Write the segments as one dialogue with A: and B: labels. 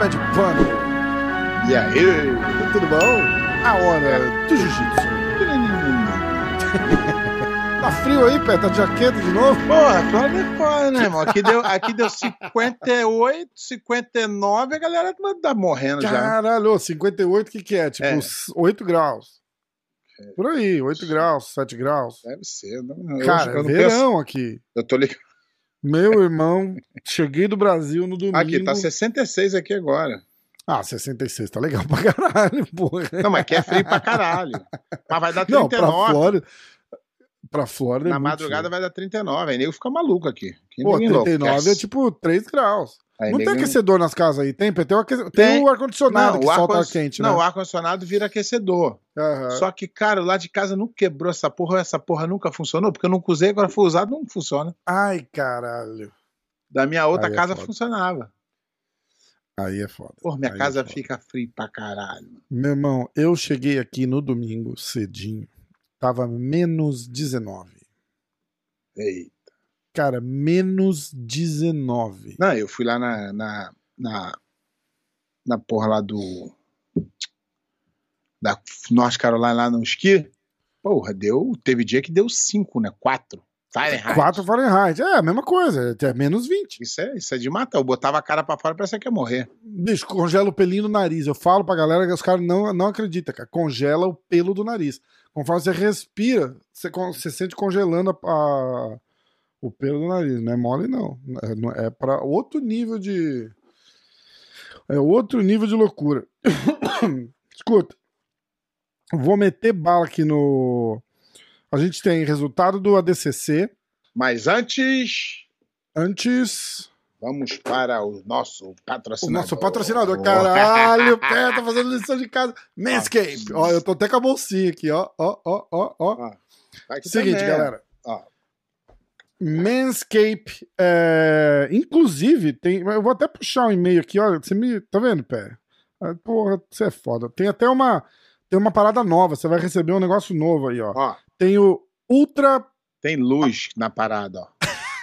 A: Pé de Pano,
B: E aí?
A: tudo bom? A hora do jiu-jitsu. Tá frio aí, Pé? Tá de jaqueta de novo?
B: Porra, claro que pode, né, irmão? Aqui deu, aqui deu 58, 59, a galera tá morrendo já.
A: Caralho, ô, 58 o que que é? Tipo,
B: É.
A: uns 8 graus. Por aí, 8 graus, 7 graus.
B: Deve ser. Não, eu,
A: Cara,
B: eu não
A: verão
B: penso-
A: aqui.
B: eu tô ligado.
A: Meu irmão, cheguei do Brasil no domingo.
B: Aqui, tá 66 aqui agora.
A: Ah, 66, tá legal pra caralho, porra.
B: Não, mas aqui é frio pra caralho. Mas vai dar
A: Não, pra
B: 39.
A: Flórida. Pra Flórida é
B: Na
A: muito
B: madrugada vai dar 39. Aí nego fica maluco aqui. Aqui
A: Pô,
B: ninguém
A: 39 é
B: enlouquece.
A: tipo 3 graus.
B: Aí
A: não tem aquecedor nas casas aí, tem? Tem o, aque... tem
B: Tem.
A: o ar-condicionado que
B: o
A: solta ar quente,
B: Não,
A: né?
B: o ar-condicionado vira aquecedor.
A: Aham.
B: Só que, cara, lá de casa não quebrou essa porra, essa porra nunca funcionou, porque eu nunca usei, agora foi usado, não funciona.
A: Ai, caralho.
B: Da minha outra
A: Aí é
B: casa
A: foda.
B: funcionava.
A: Aí é foda.
B: Porra, minha
A: Aí
B: casa
A: é
B: fica frio pra caralho.
A: Meu irmão, eu cheguei aqui no domingo cedinho. Tava menos 19.
B: Ei.
A: Cara, menos 19.
B: Não, eu fui lá na, na, na, na porra lá do. Da North Carolina lá no esqui. Porra, deu. Teve dia que deu 5, né? 4. Fahrenheit.
A: 4 Fahrenheit. É a mesma coisa. É menos 20.
B: Isso é, isso é de matar. Eu botava a cara pra fora, parecia que ia morrer.
A: Bicho, congela o pelinho do nariz. Eu falo pra galera que os caras não, não acreditam, cara. Congela o pelo do nariz. Conforme você respira, você, você sente congelando a- a- o pelo do nariz. Não é mole, não. É, é pra outro nível de. É outro nível de loucura. Escuta. Vou meter bala aqui no. A gente tem resultado do ADCC.
B: Mas antes,
A: Antes.
B: vamos para o nosso
A: O
B: patrocinador.
A: nosso patrocinador, caralho, pé, tá fazendo lição de casa. Manscape. Ó, eu tô até com a bolsinha aqui, ó, ó, ó, ó, ó.
B: Aqui
A: Seguinte,
B: também.
A: galera.
B: Ó.
A: Manscape, é, inclusive, tem, eu vou até puxar um e-mail aqui, olha, você me, tá vendo, pé? Ah, Porra, você é foda. Tem até uma, tem uma parada nova, você vai receber um negócio novo aí, ó.
B: Ó,
A: Tem o Ultra,
B: tem luz na parada, ó.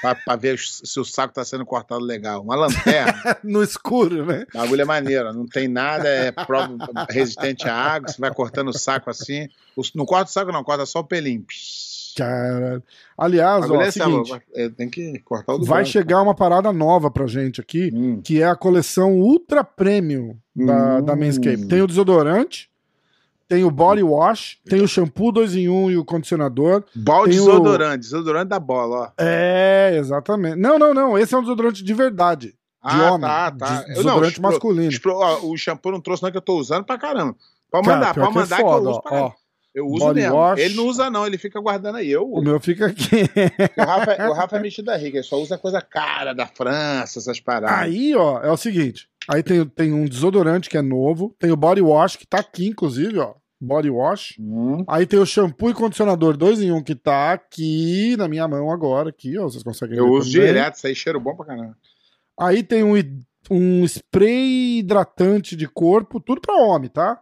B: Pra, pra ver se o saco tá sendo cortado legal. Uma lanterna.
A: no escuro, né?
B: O bagulho é maneiro, não tem nada, é prova resistente à água, você vai cortando o saco assim. O- Não corta o saco, não, corta só o pelinho.
A: Aliás, ó,
B: é
A: seguinte,
B: é, tem que cortar o
A: vai
B: branco.
A: chegar uma parada nova pra gente aqui,
B: Hum.
A: que é a coleção Ultra Premium da,
B: Hum.
A: da Manscaped. Tem o desodorante, tem o body wash, tem o shampoo 2 em 1 e o condicionador.
B: Balde
A: tem o-
B: desodorante, desodorante da bola, ó.
A: É, exatamente. Não, não, não. Esse é um desodorante de verdade. De
B: Ah,
A: homem.
B: tá, tá.
A: Desodorante
B: espro-
A: masculino.
B: ó, o shampoo não trouxe, não, que eu tô usando pra caramba. Pode
A: Cara,
B: mandar,
A: pior
B: pode
A: que é
B: mandar que,
A: foda,
B: eu uso
A: ó,
B: pra
A: ó.
B: Eu uso
A: Body
B: mesmo.
A: wash.
B: Ele não usa, não, ele fica guardando aí. Eu
A: O
B: uso.
A: meu fica aqui.
B: O Rafa, o Rafa é metido da rica, ele só usa coisa cara da França, essas paradas.
A: Aí, ó, é o seguinte. Aí tem, tem um desodorante que é novo. Tem o body wash, que tá aqui, inclusive, ó. Body wash.
B: Hum.
A: Aí tem o shampoo e condicionador 2 em 1 que tá aqui na minha mão agora, aqui, ó. Vocês conseguem
B: Eu
A: ver
B: uso
A: também.
B: direto, isso aí cheiro bom pra caramba.
A: Aí tem um, um spray hidratante de corpo, tudo pra homem, tá?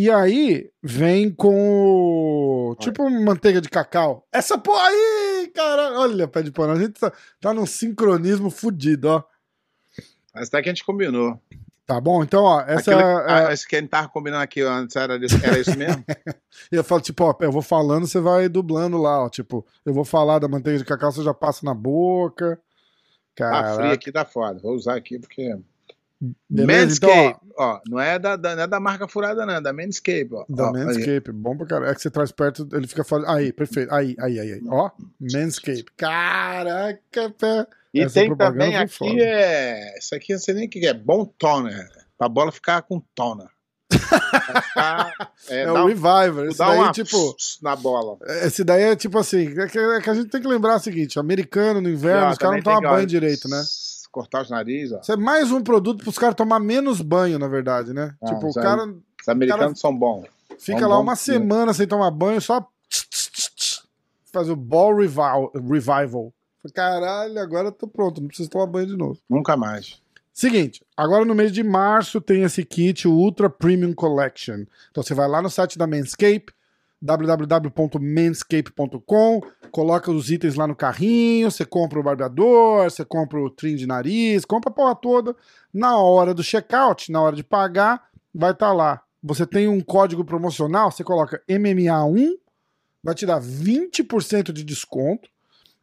A: E aí vem com o- tipo manteiga de cacau. Essa porra aí, cara, olha, pé de pano, a gente tá, tá num sincronismo fudido, ó.
B: Mas até que a gente combinou.
A: Tá bom? Então, ó, essa
B: Aquilo,
A: é,
B: ah, esse que a gente tava combinando aqui antes era, isso- era isso mesmo?
A: eu falo tipo, ó, eu vou falando, você vai dublando lá, ó, tipo, eu vou falar da manteiga de cacau, você já passa na boca.
B: Tá
A: Cara,
B: frio aqui, tá foda. Vou usar aqui porque.
A: Beleza? Então,
B: Manscape,
A: ó,
B: ó, não, é da, da- não é da marca furada, não, é da Manscape. Ó.
A: da
B: Ó, aí.
A: Manscape, bom pra caralho. É que você traz perto, ele fica falando. Aí, perfeito. Aí, aí, aí, aí. Ó, Manscape. Caraca, pé.
B: E
A: Essa
B: tem também aqui,
A: foda.
B: é. Isso aqui eu não sei nem o que é. Bom toner. Pra bola ficar com toner. Ficar, é,
A: É o
B: um-
A: Reviver. Esse daí,
B: uma
A: tipo.
B: na bola.
A: Esse daí é tipo assim. É que, é que a gente tem que lembrar o seguinte: americano no inverno,
B: Ó,
A: os caras não tomam banho direito, né?
B: Cortar os narizes, ó.
A: Isso é mais um produto pros caras tomar menos banho, na verdade, né?
B: Ah,
A: tipo, o cara
B: Os americanos são bons.
A: fica
B: Bom,
A: lá
B: bom,
A: uma semana sem tomar banho, só fazer o ball revival. revival. Caralho, agora eu tô pronto, não preciso tomar banho de novo.
B: Nunca mais.
A: Seguinte, agora no mês de março tem esse kit, o Ultra Premium Collection. Então você vai lá no site da Manscape, www.manscape.com, coloca os itens lá no carrinho, você compra o barbeador, você compra o trim de nariz, compra a porra toda. Na hora do checkout, na hora de pagar, vai estar lá. Você tem um código promocional, você coloca MMA1, vai te dar 20% de desconto.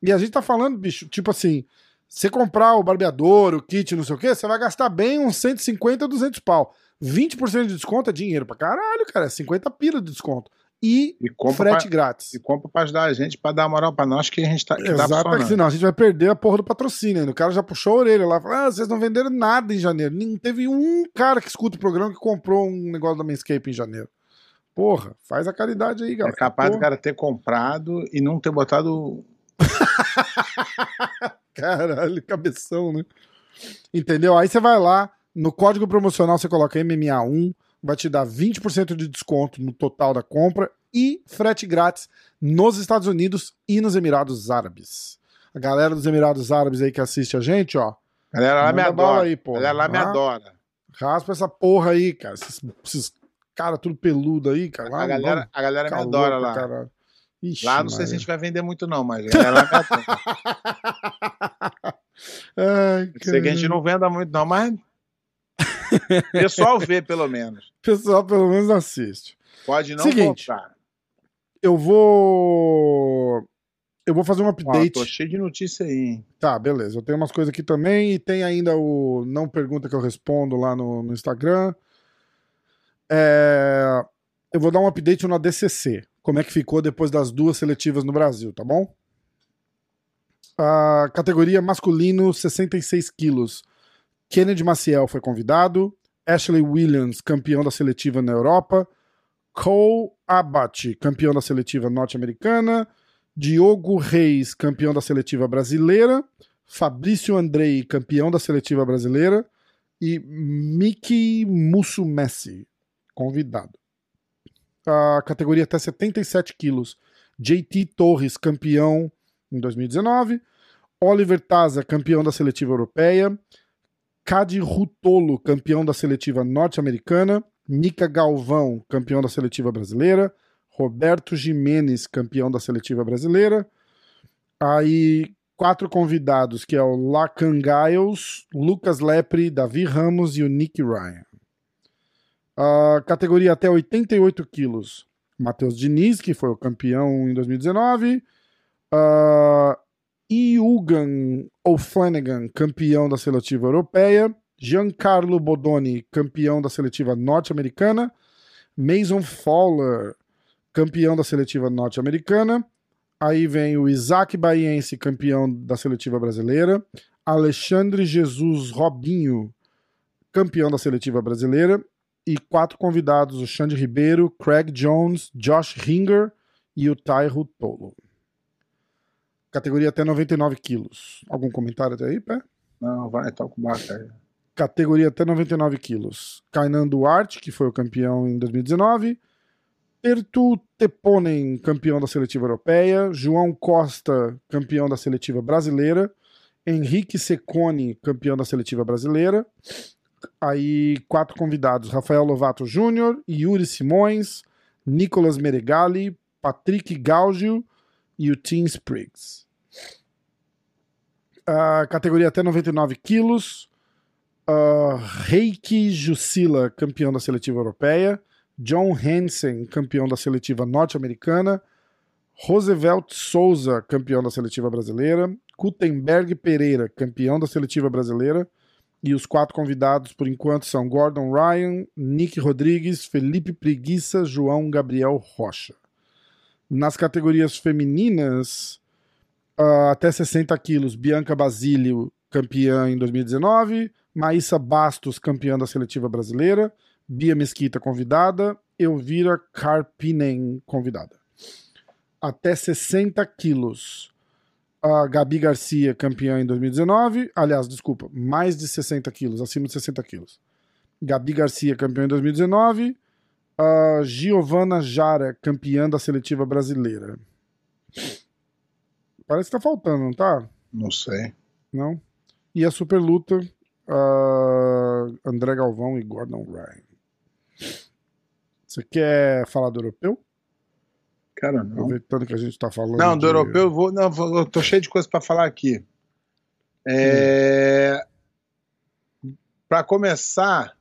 A: E a gente tá falando, bicho, tipo assim, você comprar o barbeador, o kit, não sei o quê, você vai gastar bem uns 150, 200 pau. 20% de desconto é dinheiro pra caralho, cara. É 50 pila de desconto. E,
B: E
A: frete
B: pra,
A: grátis.
B: e compra pra ajudar a gente, pra dar moral pra nós que a gente tá, que tá
A: Exato,
B: funcionando.
A: senão a gente vai perder a porra do patrocínio ainda. O cara já puxou a orelha lá, falou, ah, vocês não venderam nada em janeiro. Nem teve um cara que escuta o programa que comprou um negócio da Manscape em janeiro. Porra, faz a caridade aí,
B: É
A: galera.
B: capaz do
A: Porra,
B: cara ter comprado e não ter botado.
A: Caralho, cabeção, né? Entendeu? Aí você vai lá, no código promocional você coloca MMA1, vai te dar 20% de desconto no total da compra e frete grátis nos Estados Unidos e nos Emirados Árabes. A galera dos Emirados Árabes aí que assiste a gente, ó,
B: galera lá me adora.
A: aí, pô.
B: galera lá me
A: Ah.
B: adora.
A: raspa essa porra aí, cara. Esses, esses caras tudo peludo aí, cara.
B: A galera, a galera me adora lá.
A: caralho. Ixi,
B: Lá não sei se a
A: Maria.
B: gente vai vender muito, não, mas a galera lá me adora.
A: Ai,
B: Sei que a gente não venda muito, não, mas. Pessoal vê, pelo menos.
A: Pessoal pelo menos assiste.
B: Pode não
A: Seguinte.
B: comprar.
A: Eu vou. Eu vou fazer um update.
B: tô cheio de notícia aí, hein?
A: Tá, beleza. Eu tenho umas coisas aqui também. E tem ainda o Não Pergunta que eu respondo lá no, no Instagram. É, Eu vou dar um update no DCC. Como é que ficou depois das duas seletivas no Brasil, tá bom? A categoria masculino, 66 quilos. Kennedy Maciel foi convidado. Ashley Williams, campeão da seletiva na Europa. Cole Abate, campeão da seletiva norte-americana. Diogo Reis, campeão da seletiva brasileira. Fabrício Andrei, campeão da seletiva brasileira. E Miki Musumessi, convidado. A categoria até 77 quilos. JT Torres, campeão em 2019. Oliver Taza, campeão da seletiva europeia. Cadi Rutolo, campeão da seletiva norte-americana. Nica Galvão, campeão da seletiva brasileira. Roberto Jimenez, campeão da seletiva brasileira. Aí, quatro convidados, que é o Lacan Giles, Lucas Lepre, Davi Ramos e o Nick Ryan. A categoria até 88 quilos. Matheus Diniz, que foi o campeão em 2019. Uh, Iugan O'Flanagan, campeão da seletiva europeia. Giancarlo Bodoni, campeão da seletiva norte-americana. Mason Fowler, campeão da seletiva norte-americana. Aí vem o Isaac Baiense, campeão da seletiva brasileira. Alexandre Jesus Robinho, campeão da seletiva brasileira. E quatro convidados: o Xande Ribeiro, Craig Jones, Josh Ringer e o Tairo Tolo. Categoria até 99 quilos. Algum comentário até aí, Pé?
B: Não, vai, toca o barco aí.
A: Categoria até 99 quilos. Kainan Duarte, que foi o campeão em 2019. Pertu Teponen, campeão da seletiva europeia. João Costa, campeão da seletiva brasileira. Henrique Secone, campeão da seletiva brasileira. Aí, quatro convidados: Rafael Lovato Júnior, Yuri Simões, Nicolas Meregali, Patrick Gaugio e o Tim Spriggs. A categoria até 99 quilos. Uh, Reiki Jussila, campeão da seletiva europeia. John Hansen, campeão da seletiva norte-americana. Roosevelt Souza, campeão da seletiva brasileira. Gutenberg Pereira, campeão da seletiva brasileira. E os quatro convidados, por enquanto, são Gordon Ryan, Nick Rodrigues, Felipe Preguiça, João Gabriel Rocha. Nas categorias femininas, ah, até 60 quilos, Bianca Basílio, campeã em 2019, Maísa Bastos, campeã da seletiva brasileira, Bia Mesquita, convidada, Elvira Carpinen, convidada. Até 60 quilos, a Gabi Garcia, campeã em 2019. Aliás, desculpa, mais de 60 quilos, acima de 60 quilos. Gabi Garcia, campeã em 2019. A Giovana Jara, campeã da seletiva brasileira. Parece que tá faltando, não tá?
B: Não sei.
A: Não? E a super luta, a André Galvão e Gordon Ryan. Você quer falar do europeu?
B: Cara, não.
A: Aproveitando que a gente tá falando.
B: Não, do
A: de-
B: europeu eu vou. Não, eu tô cheio de coisa para falar aqui. É... Para começar,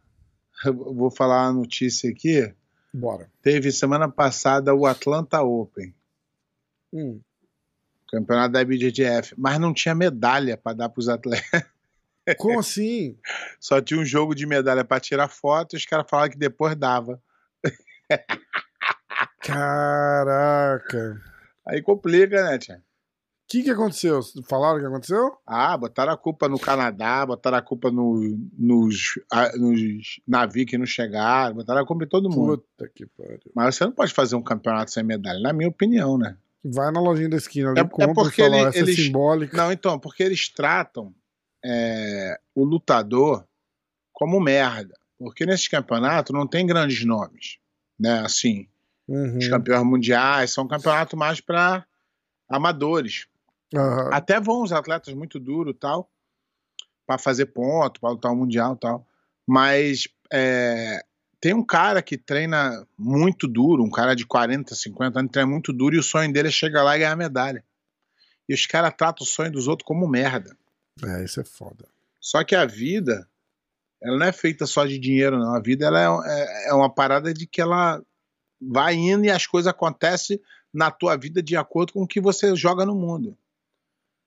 B: eu vou falar a notícia aqui.
A: Bora.
B: Teve semana passada o Atlanta Open,
A: Hum.
B: campeonato da IBJJF, mas não tinha medalha para dar para os atletas.
A: Como assim?
B: Só tinha um jogo de medalha para tirar foto e os caras falaram que depois dava.
A: Caraca.
B: Aí complica, né, tia?
A: O que, que aconteceu? Falaram o que aconteceu?
B: Ah, botaram a culpa no Canadá, botaram a culpa no- nos, a- nos navios que não chegaram, botaram a culpa em todo mundo.
A: Puta que pariu.
B: Mas você não pode fazer um campeonato sem medalha, na minha opinião, né?
A: Vai na lojinha da esquina ali,
B: É- é
A: compra
B: porque
A: e fala,
B: ele-
A: essa
B: eles-
A: é simbólica.
B: Não, então, porque eles tratam é, o lutador como merda. Porque nesse campeonato não tem grandes nomes, né? Assim,
A: Uhum.
B: os campeões mundiais são um campeonato mais para amadores.
A: Aham.
B: Até vão os atletas muito duros tal, para fazer ponto, para lutar o mundial tal. Mas é, tem um cara que treina muito duro, um cara de 40, 50 anos, treina muito duro e o sonho dele é chegar lá e ganhar medalha. E os caras tratam o sonho dos outros como merda.
A: É, isso é foda.
B: Só que a vida, ela não é feita só de dinheiro, não. A vida ela é, é- é uma parada de que ela vai indo e as coisas acontecem na tua vida de acordo com o que você joga no mundo.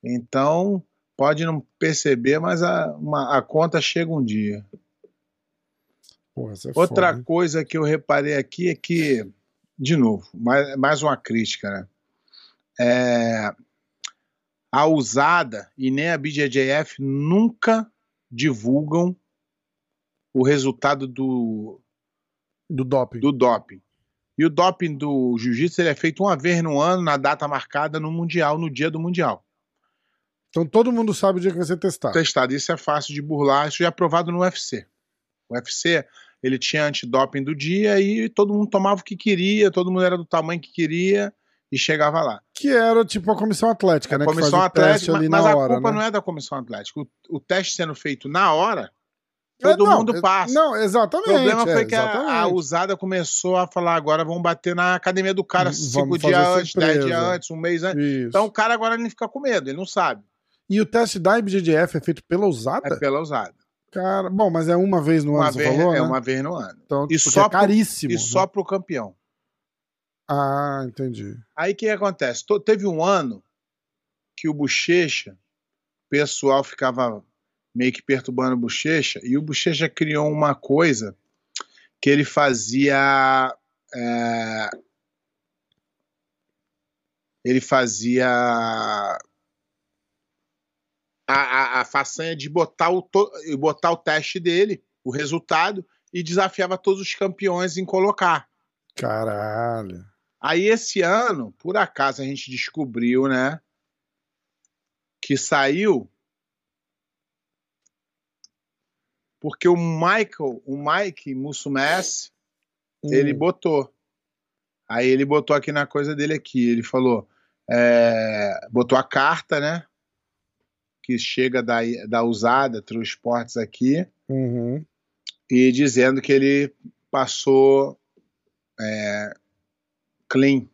B: Então, pode não perceber, mas a, uma- a conta chega um dia.
A: Porra, é
B: Outra
A: foda.
B: coisa que eu reparei aqui é que, de novo, mais, mais uma crítica, né? É, a usada e nem a BJJF nunca divulgam o resultado do,
A: Do doping.
B: do doping. E o doping do jiu-jitsu é feito uma vez no ano, na data marcada no Mundial, no dia do Mundial.
A: Então todo mundo sabe o dia que vai ser testado.
B: Testado. Isso é fácil de burlar, isso já é aprovado no UFC. O UFC, ele tinha antidoping do dia e todo mundo tomava o que queria, todo mundo era do tamanho que queria e chegava lá.
A: Que era tipo a comissão atlética, né?
B: a comissão
A: o
B: atlética, mas
A: na
B: a
A: hora,
B: culpa
A: né?
B: não é da comissão atlética. O, o teste sendo feito na hora,
A: É,
B: todo
A: não,
B: mundo
A: é-
B: passa.
A: Não,
B: O
A: exatamente.
B: problema foi
A: é,
B: que a, a usada começou a falar: agora vamos bater na academia do cara
A: Vamos
B: cinco dias antes, dez dias antes, um mês antes.
A: Isso.
B: Então o cara agora ele fica com medo, ele não sabe.
A: E o teste da IBJJF é feito pela usada?
B: É pela usada.
A: Cara, bom, mas é uma vez no
B: Uma
A: ano, você
B: vez,
A: falou,
B: é
A: né?
B: uma vez no ano.
A: Então,
B: E
A: porque
B: só
A: é
B: pro-
A: caríssimo.
B: E
A: né?
B: só pro campeão.
A: Ah, entendi.
B: Aí o que acontece? Teve um ano que o Bochecha, o pessoal ficava meio que perturbando o Bochecha, e o Bochecha criou uma coisa que ele fazia. é, ele fazia. A, a, a façanha de botar o, botar o teste dele, o resultado, e desafiava todos os campeões em colocar.
A: Caralho.
B: Aí esse ano, por acaso, a gente descobriu, né? Que saiu porque o Michael, o Mike Musumess, ele
A: Hum.
B: botou. Aí ele botou aqui na coisa dele aqui, ele falou, é, botou a carta, né? Que chega da, da usada, True Sports aqui,
A: Uhum.
B: e dizendo que ele passou é, clean.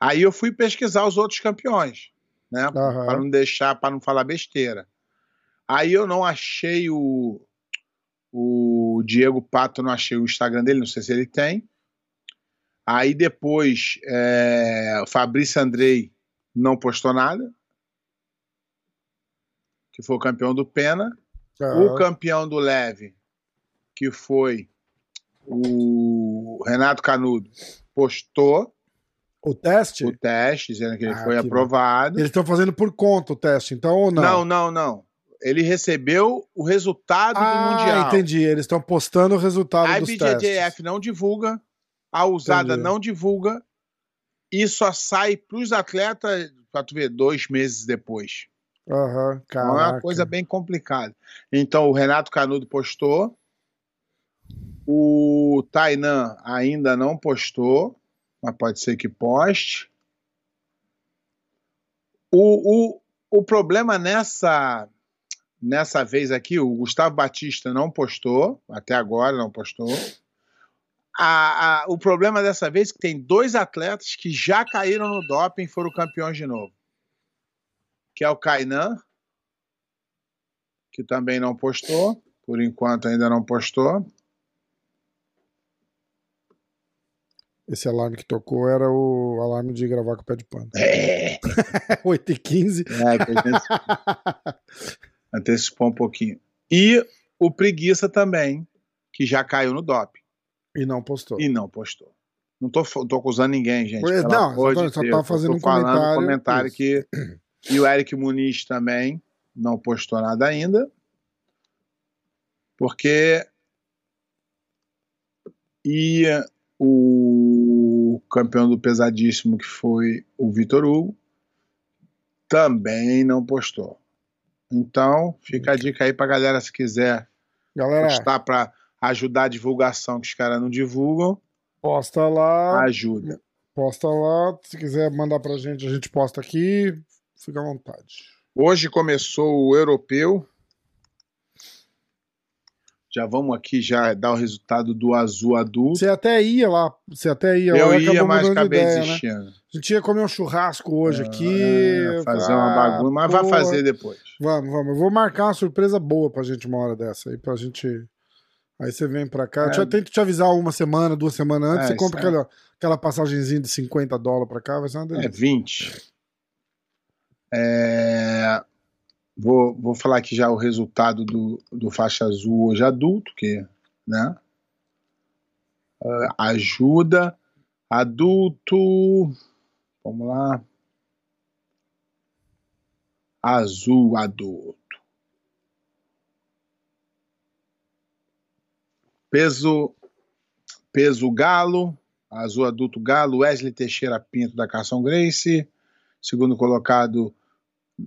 B: Aí eu fui pesquisar os outros campeões, né?
A: Aham.
B: Para não deixar, para não falar besteira. Aí eu não achei o, o Diego Pato, não achei o Instagram dele, não sei se ele tem. Aí depois é, o Fabrício Andrei não postou nada, que foi o campeão do Pena.
A: Ah,
B: O campeão do leve, que foi o Renato Canudo, postou
A: o teste?
B: o teste, dizendo que ele
A: Ah,
B: foi
A: que
B: aprovado.
A: Eles estão fazendo por conta o teste, então ou não?
B: Não, não, não. Ele recebeu o resultado do
A: ah,
B: Mundial.
A: entendi. Eles estão postando o resultado
B: A
A: dos
B: IBJJF
A: testes.
B: não divulga, a usada
A: Entendi.
B: não divulga, e só sai para os atletas, para tu ver, dois meses depois. Então é uma coisa bem complicada. Então o Renato Canudo postou, o Tainan ainda não postou, mas pode ser que poste. O, o, o problema nessa nessa vez aqui, o Gustavo Batista não postou, até agora não postou. A- a- o problema dessa vez é que tem dois atletas que já caíram no doping e foram campeões de novo. Que é o Kainan, que também não postou, por enquanto ainda não postou.
A: Esse alarme que tocou era o alarme de gravar com o pé de pano.
B: É,
A: 8h15.
B: é que a gente antecipou um pouquinho. E o Preguiça também, que já caiu no doping
A: E não postou.
B: e não postou. Não tô, tô acusando ninguém, gente.
A: Não, só-
B: de
A: só
B: Deus.
A: tá fazendo um
B: falando
A: comentário,
B: comentário
A: isso.
B: que e o Eric Muniz também não postou nada ainda. Porque e o campeão do pesadíssimo que foi o Vitor Hugo também não postou. Então, fica a dica aí pra galera se quiser
A: Galera,
B: postar pra ajudar a divulgação que os caras não divulgam,
A: posta lá.
B: ajuda.
A: Posta lá. Se quiser mandar pra gente, a gente posta aqui. Fica à vontade.
B: Hoje começou o europeu. Já vamos aqui já dar o resultado do azul adulto.
A: Você até ia lá. Você até ia lá.
B: Eu
A: e
B: ia, mas acabei
A: ideia, né?
B: desistindo.
A: A gente ia comer um churrasco hoje aqui.
B: É, fazer uma
A: Ah,
B: bagunça, mas vai fazer depois.
A: Vamos, vamos. Eu vou marcar uma surpresa boa pra gente uma hora dessa aí, pra gente. Aí você vem pra cá.
B: É.
A: Eu tento te avisar uma semana, duas semanas antes.
B: É,
A: você compra
B: aí.
A: aquela, aquela passagenzinha de 50 dólares pra cá, vai ser uma
B: É
A: delícia.
B: 20. É, Vou, vou falar aqui já o resultado do, do faixa azul hoje adulto, que, né? Ah, ajuda. Adulto. Vamos lá. Azul adulto. Peso peso galo, azul adulto galo, Wesley Teixeira Pinto da Carson Grace, segundo colocado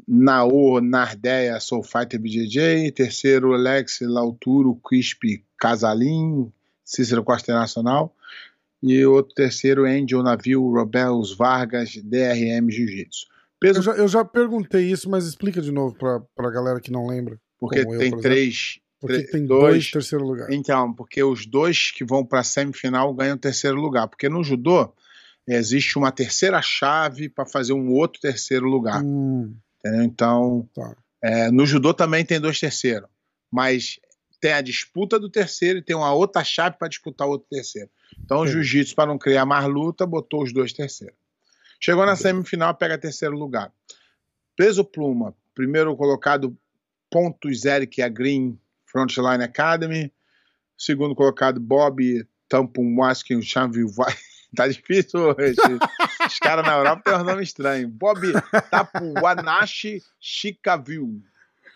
B: Naor Nardeia Soul Fighter BJJ, terceiro Alex Lauturo Crisp Casalim, Cícero Costa Nacional, e outro terceiro Angel Navio Robels Vargas DRM Jiu-Jitsu. Peso
A: Eu já, eu já perguntei isso, mas explica de novo pra, pra galera que não lembra.
B: porque
A: como eu,
B: tem
A: por
B: três
A: Por que
B: Tre-
A: tem
B: dois.
A: dois terceiro lugar?
B: Então, porque os dois que vão para a semifinal ganham terceiro lugar. Porque no judô existe uma terceira chave para fazer um outro terceiro lugar.
A: Hum,
B: entendeu? Então,
A: Tá.
B: é, no judô também tem dois terceiros. Mas tem a disputa do terceiro e tem uma outra chave para disputar o outro terceiro. Então, o
A: Entendi.
B: jiu-jitsu, para não criar mais luta, botou os dois terceiros. Chegou na semifinal, pega terceiro lugar. Peso pluma, primeiro colocado, pontos Eric Green Frontline Academy. Segundo colocado, Bob Tampum Waskin Chanville Tá difícil hoje. Os caras na Europa têm um nome estranho. Bob Tapuanashi Chicaville.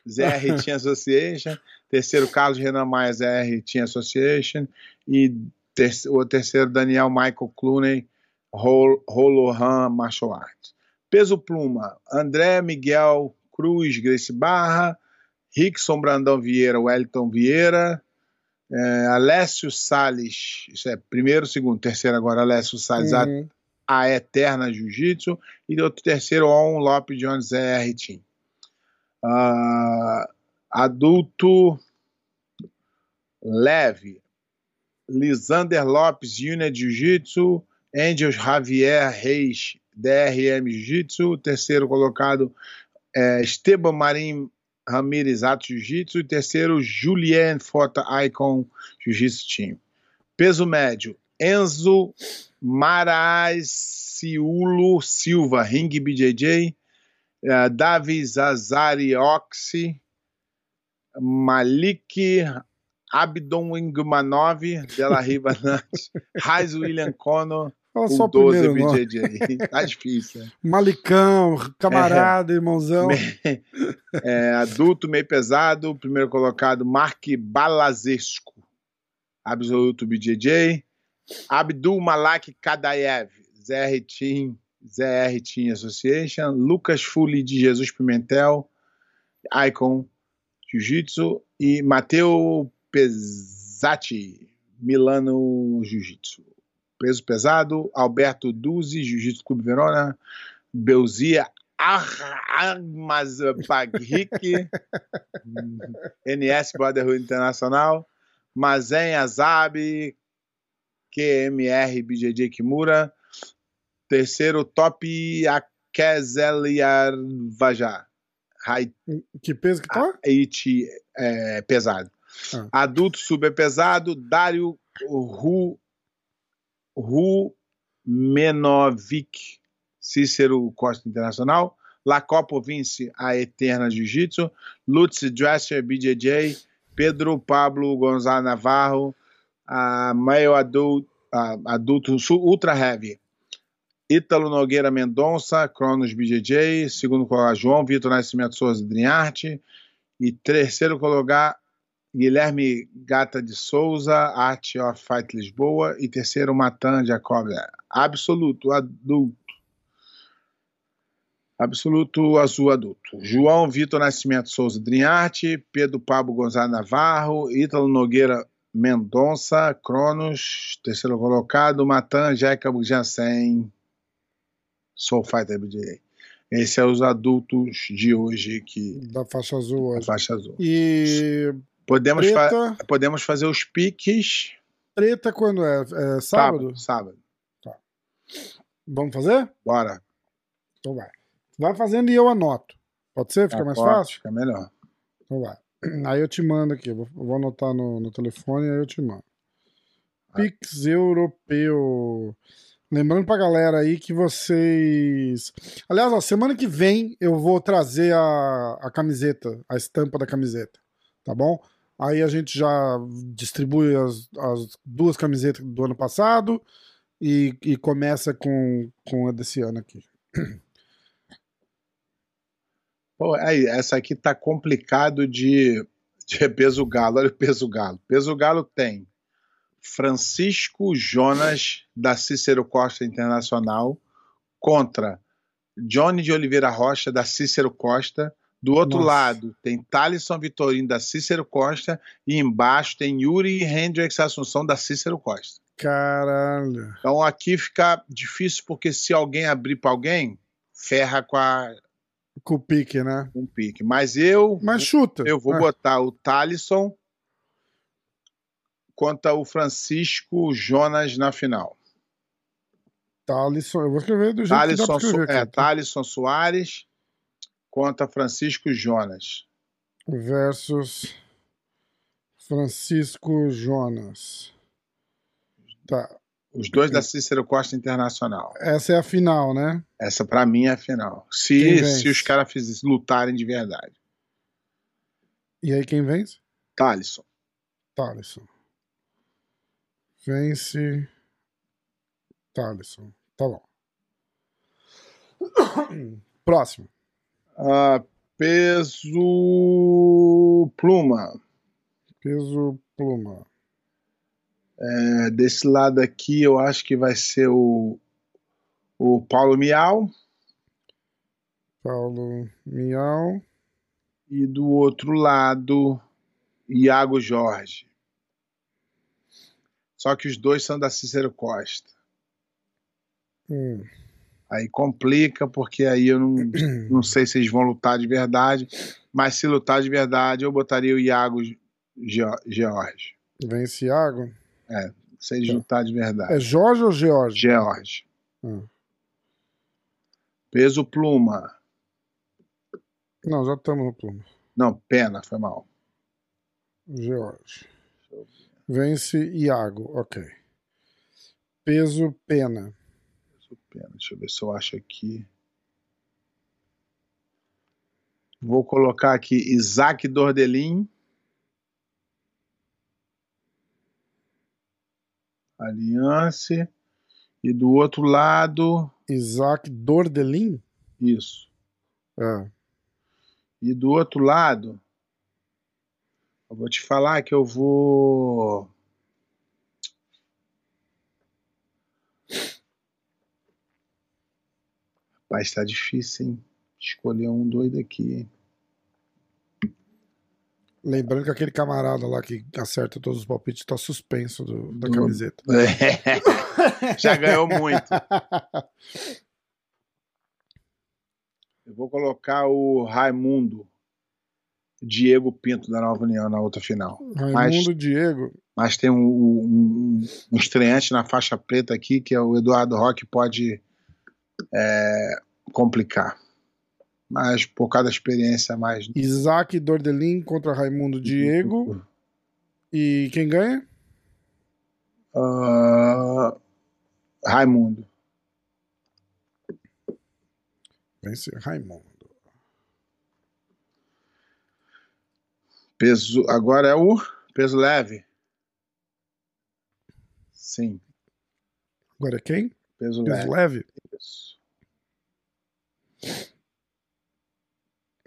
B: ZR Team Association. Terceiro, Carlos Renan Maia, ZR Team Association. E ter o terceiro, Daniel Michael Clooney, Hol Holohan Martial Arts. Peso Pluma, André Miguel Cruz, Grace Barra. Rickson Brandão Vieira, Wellington Vieira. É, Alessio Salles, isso é primeiro, segundo, terceiro agora, Alessio Salles,
A: uhum.
B: A Eterna Jiu-Jitsu, e outro terceiro, On Lopes Jones ZR Team. Ah, adulto leve, Lisander Lopes, Unia Jiu-Jitsu, Angels Javier Reis, DRM Jiu-Jitsu, terceiro colocado, é, Esteban Marim Ramírez Ato Jiu-Jitsu, e terceiro, Julien Fota Icon Jiu-Jitsu Team. Peso médio, Enzo Maraciulo Silva, Ring BJJ, uh, Davi Zazari Oxy, Malik Abdoningmanov, Della Riva Nantes, Raiz William Conor,
A: Fala
B: com
A: só o
B: 12
A: primeiro nome.
B: BJJ. Tá difícil. né?
A: Malicão, camarada, irmãozão.
B: É, adulto, meio pesado, primeiro colocado, Mark Balazesco, absoluto BJJ. Abdul Malak Kadaev, ZR Team, ZR Team Association. Lucas Fuli de Jesus Pimentel, Icon Jiu-Jitsu. E Mateu Pesati, Milano Jiu-Jitsu. Peso pesado, Alberto Duzzi, Jiu-Jitsu Clube Verona. Belzia Armazpagrik, NS Brotherhood Internacional, Mazen Azab, QMR BJJ Kimura, terceiro Top Akezeliar Vajá,
A: Que peso que tá?
B: Haiti é, pesado.
A: Ah.
B: Adulto super pesado, Dário Ru, Rumenovic, Cícero Costa Internacional, Lacopo Vince, a Eterna Jiu-Jitsu, Lutz Dresser, BJJ, Pedro Pablo Gonzalo Navarro, a meio adulto, a, adulto Ultra Heavy, Ítalo Nogueira Mendonça, Cronos BJJ, segundo colocado João Vitor Nascimento Souza Drinharte, e terceiro colocado Guilherme Gata de Souza, Art of Fight Lisboa, e terceiro Matan Jacob, absoluto, adulto. Absoluto azul adulto. João Vitor Nascimento Souza Drinharte, Pedro Pablo Gonzalo Navarro, Ítalo Nogueira Mendonça, Cronos, terceiro colocado, Matan Jacob Jansen, Soul Fighter BJ. Esses são os adultos de hoje que
A: Da faixa azul hoje.
B: faixa azul.
A: E
B: Podemos, fa-
A: preta,
B: podemos fazer os piques
A: preta quando é? É sábado?
B: sábado. Sábado.
A: Vamos fazer?
B: Bora.
A: Então vai. Vai fazendo e eu anoto. Pode ser? Fica mais
B: Acorda,
A: fácil?
B: Fica melhor.
A: Então vai. Aí eu te mando aqui. Eu vou, eu vou anotar no, no telefone e aí eu te mando. Pix europeu. Lembrando pra galera aí que vocês. Aliás, ó, semana que vem eu vou trazer a, a camiseta, a estampa da camiseta. Tá bom? Aí a gente já distribui as, as duas camisetas do ano passado e, e começa com, com a desse ano aqui.
B: Pô, aí, essa aqui tá complicado de, de peso galo. Olha o peso galo. Peso galo tem Francisco Jonas da Cícero Costa Internacional contra Johnny de Oliveira Rocha da Cícero Costa. Do outro
A: Nossa.
B: lado tem Thalisson Vitorino da Cícero Costa e embaixo tem Yuri Hendrix Assunção da Cícero Costa.
A: Caralho.
B: Então aqui fica difícil porque se alguém abrir para alguém, ferra com, a,
A: Com o pique, né?
B: com o pique. Mas eu
A: Mas chuta.
B: eu vou
A: É.
B: botar o Thalisson contra o Francisco Jonas na final.
A: Thalisson, eu vou escrever do jeito que dá escrever
B: é,
A: aqui.
B: Thalisson Soares contra Francisco Jonas.
A: Versus Francisco Jonas. Tá.
B: Os dois da Cícero Costa Internacional.
A: Essa é a final, né?
B: Essa pra mim é a final. Se, se os caras lutarem de verdade.
A: E aí quem vence?
B: Thalisson.
A: Thalisson. Vence. Thalisson. Tá bom. Próximo.
B: Ah, peso pluma.
A: Peso pluma.
B: É, desse lado aqui eu acho que vai ser o, o Paulo Miau.
A: Paulo Miau.
B: E do outro lado, Iago Jorge. Só que os dois são da Cícero Costa.
A: Hum.
B: Aí complica, porque aí eu não, não sei se eles vão lutar de verdade. Mas se lutar de verdade, eu botaria o Iago George.
A: Vence Iago.
B: Se eles
A: Tá.
B: lutar de verdade.
A: É Jorge ou George?
B: George.
A: Hum.
B: Peso pluma.
A: Não, já estamos no pluma.
B: Não, pena, foi mal.
A: George. Vence Iago, ok. Peso pena.
B: Peso pena. Deixa eu ver se eu acho aqui. Vou colocar aqui Isaac Dordelin Aliança. E do outro lado,
A: Isaac Dordelin?
B: isso.
A: É.
B: E do outro lado, eu vou te falar que eu vou. Rapaz, tá difícil, hein? Escolher um doido aqui, hein?
A: Lembrando que aquele camarada lá que acerta todos os palpites tá suspenso do- da camiseta.
B: Já ganhou muito. Eu vou colocar o Raimundo Diego Pinto da Nova União na outra final.
A: Raimundo Diego.
B: Mas tem um, um- um estreante na faixa preta aqui, que é o Eduardo Roque, pode é, complicar. Mas por causa da experiência mais.
A: Isaac Dordelin contra Raimundo Diego. E quem ganha?
B: Ah, Raimundo.
A: Vence Raimundo.
B: Peso, agora é o peso leve. Sim,
A: Agora é quem?
B: peso
A: Peso
B: leve.
A: leve?
B: Isso.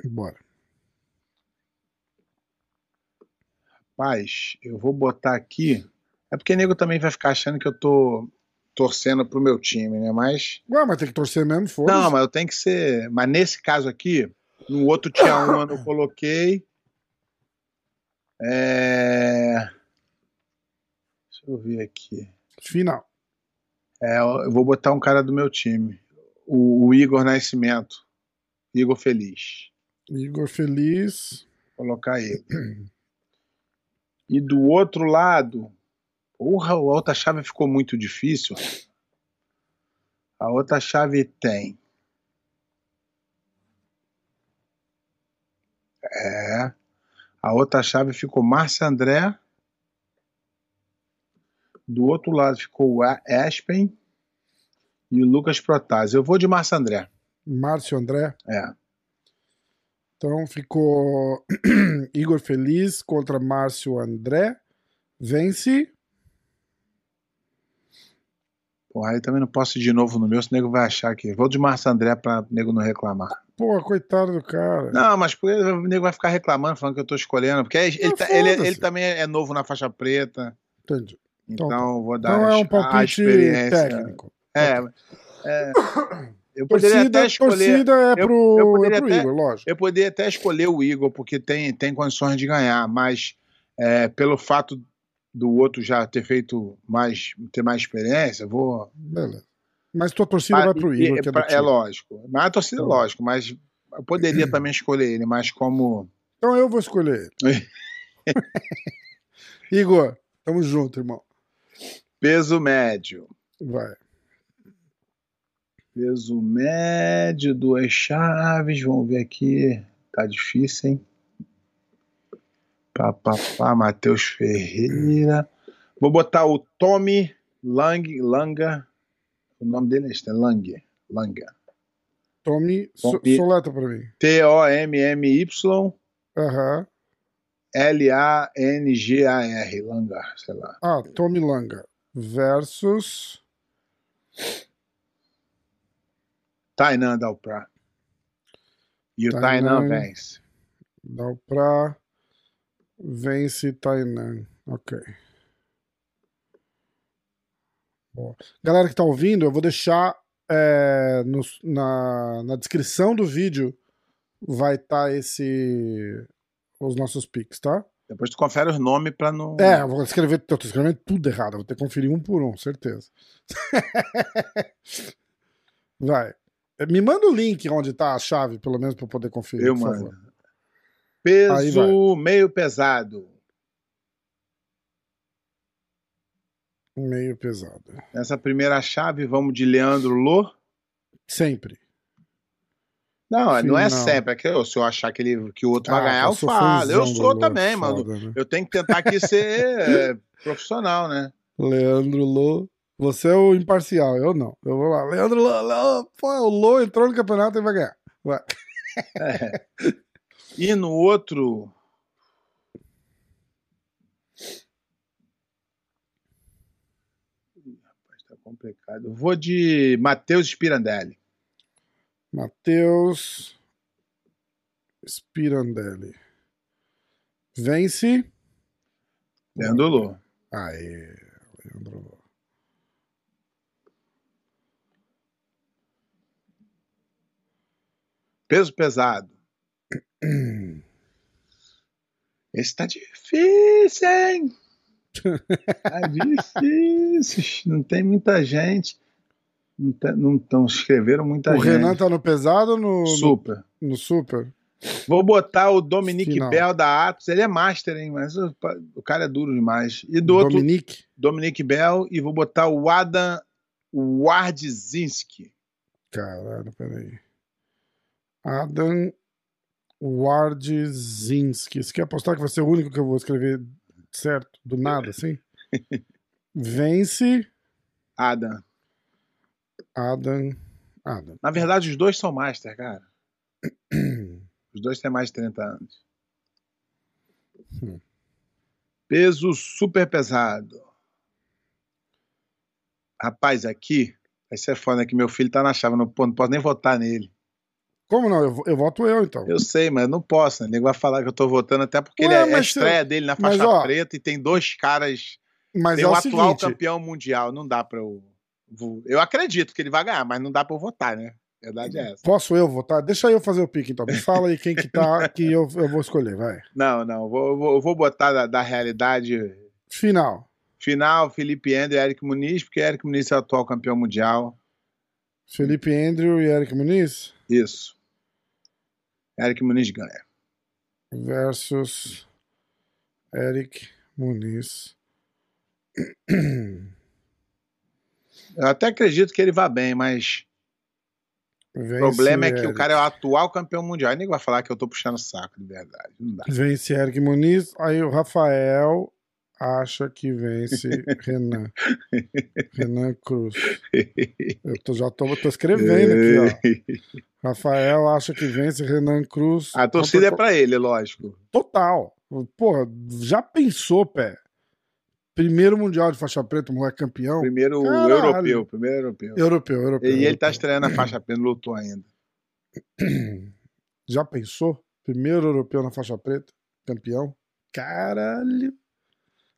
A: Bora.
B: Rapaz, eu vou botar aqui. É porque nego também vai ficar achando que eu tô torcendo pro meu time, né? Mas.
A: Ué, mas tem que torcer mesmo, foda
B: Não, mas eu tenho que ser. Mas nesse caso aqui, no outro tinha um, eu coloquei. É... Deixa eu ver aqui.
A: Final.
B: É, eu vou botar um cara do meu time. O, o Igor Nascimento. Igor Feliz.
A: Igor Feliz.
B: Vou colocar ele. E do outro lado, porra, a outra chave ficou muito difícil. A outra chave tem. É. A outra chave ficou Márcio André. Do outro lado ficou o Aspen e o Lucas Protásio. Eu vou de Márcio André.
A: Márcio André.
B: É.
A: Então ficou Igor Feliz contra Márcio André. Vence.
B: Porra, aí também não posso ir de novo no meu, senão o nego vai achar que. Vou de Márcio André pra nego não reclamar.
A: Pô, coitado do cara.
B: Não, mas o nego vai ficar reclamando, falando que eu tô escolhendo. Porque ele,
A: Não,
B: tá- ele, ele também é novo na faixa preta.
A: Entendi.
B: Então,
A: Então tá.
B: vou dar
A: Então é um palpite
B: experiência.
A: técnico.
B: É, é. Eu poderia
A: Torcida,
B: até escolher.
A: torcida é
B: eu-
A: pro,
B: eu
A: é
B: poderia
A: pro
B: até-
A: Igor, lógico.
B: Eu poderia até escolher o Igor, porque tem, tem condições de ganhar, mas é, pelo fato do outro já ter feito mais, ter mais experiência, eu vou.
A: Beleza. Mas tua torcida
B: Ah,
A: vai pro
B: e-
A: Igor,
B: é,
A: que é
B: pra- é lógico. Mas a torcida, é
A: Então.
B: lógico, mas eu poderia também escolher ele, mas como.
A: Então eu vou escolher ele. Igor, tamo junto, irmão.
B: Peso médio.
A: Vai.
B: Peso médio, duas chaves. Vamos ver aqui. Tá difícil, hein? Pá, pá, pá, Matheus Ferreira. Vou botar o Tommy Lang, Langa. O nome dele é é Lang. Langa.
A: Tome, so,
B: Bom, e-
A: soleta pra mim.
B: T-O-M-M-Y
A: Aham.
B: L-A-N-G-A-R. Langar, sei lá.
A: Ah, Tommy Langa versus
B: Tainan Dalprá. E o
A: Tainan.
B: Tainan vence.
A: Dalprá vence Tainan. Ok. Boa. Galera que tá ouvindo, eu vou deixar é, no- na, na descrição do vídeo vai estar esse os nossos pics, tá?
B: Depois tu confere os nomes pra não.
A: É, eu vou escrever, eu tô escrevendo tudo errado, vou ter que conferir um por um, certeza. Vai. Me manda o link onde tá a chave, pelo menos, pra eu poder conferir,
B: Eu
A: por
B: mando.
A: favor.
B: Peso meio pesado.
A: Meio pesado.
B: Nessa primeira chave, vamos de Leandro Lô.
A: Sempre.
B: Não,
A: Sim,
B: não é
A: não.
B: sempre. É que eu- se eu achar que, ele, que o outro vai
A: Ah,
B: ganhar, eu
A: sou
B: falo. Eu sou
A: Lô,
B: também, mano.
A: foda, né?
B: Eu tenho que tentar aqui ser é, profissional, né?
A: Leandro Lô. Você é o imparcial, eu não. Eu vou lá. Leandro Lô, o Lô entrou no campeonato e vai ganhar. Vai.
B: E no outro. complicado. Vou de Matheus Spirandelli.
A: Matheus Spirandelli. Vence.
B: Leandro Lô.
A: Aê, Leandro Lô.
B: Peso pesado. Esse tá difícil, hein? Tá difícil. Não tem muita gente. Não, tem- não tão, escreveram muita
A: O
B: gente.
A: Renan tá no pesado ou no, no,
B: Super.
A: no super?
B: Vou botar o Dominique
A: Final.
B: Bell da Atos. Ele é master, hein? Mas o, o cara é duro demais. E do outro,
A: Dominique?
B: Dominique Bell. E vou botar o Adam Wardzinski.
A: Caralho, peraí. Adam Wardzinski. Você quer apostar que vai ser o único que eu vou escrever certo? Do nada, assim? Vence
B: Adam.
A: Adam. Adam.
B: Na verdade, os dois são master, cara. Os dois têm mais de 30 anos.
A: Hum.
B: Peso super pesado. Rapaz, aqui. Vai ser foda que meu filho tá na chave. Não, não posso nem votar nele.
A: Como não? Eu, eu voto eu, então.
B: Eu sei, mas não posso, né? O nego vai falar que eu tô votando até porque
A: Ué,
B: ele é, é a
A: mas
B: estreia dele na
A: mas,
B: faixa
A: ó,
B: preta e tem dois caras.
A: Mas
B: tem
A: é
B: o
A: o
B: atual
A: seguinte.
B: campeão mundial. Não dá pra eu. Eu acredito que ele vai ganhar, mas não dá pra eu votar, né? A verdade é essa.
A: Posso eu votar? Deixa eu fazer o pique, então. Me fala aí quem que tá, que eu, eu vou escolher, vai.
B: Não, não. eu Vou, eu vou, eu botar da, da realidade
A: Final.
B: final Felipe Ender e Eric Muniz, porque Eric Muniz é o atual campeão mundial.
A: Felipe Andrew e Eric Muniz
B: Isso. Eric Muniz ganha.
A: versus Eric Muniz.
B: Eu até acredito que ele vá bem, mas o
A: Vence
B: problema é que o cara é o atual campeão mundial. E ninguém vai falar que eu tô puxando o saco, de verdade. Não dá.
A: Vence Eric Muniz. Aí o Rafael acha que vence Renan. Renan Cruz. Eu tô, já tô, tô escrevendo aqui, ó. Rafael acha que vence Renan Cruz.
B: A torcida é pra ele, lógico.
A: Total. Porra, já pensou, pé? Primeiro Mundial de faixa preta, mulher campeão.
B: Primeiro
A: Caralho.
B: europeu, primeiro europeu.
A: Europeu, europeu.
B: E ele tá
A: europeu.
B: estreando a faixa preta, não lutou ainda.
A: Já pensou? Primeiro europeu na faixa preta, campeão. Caralho.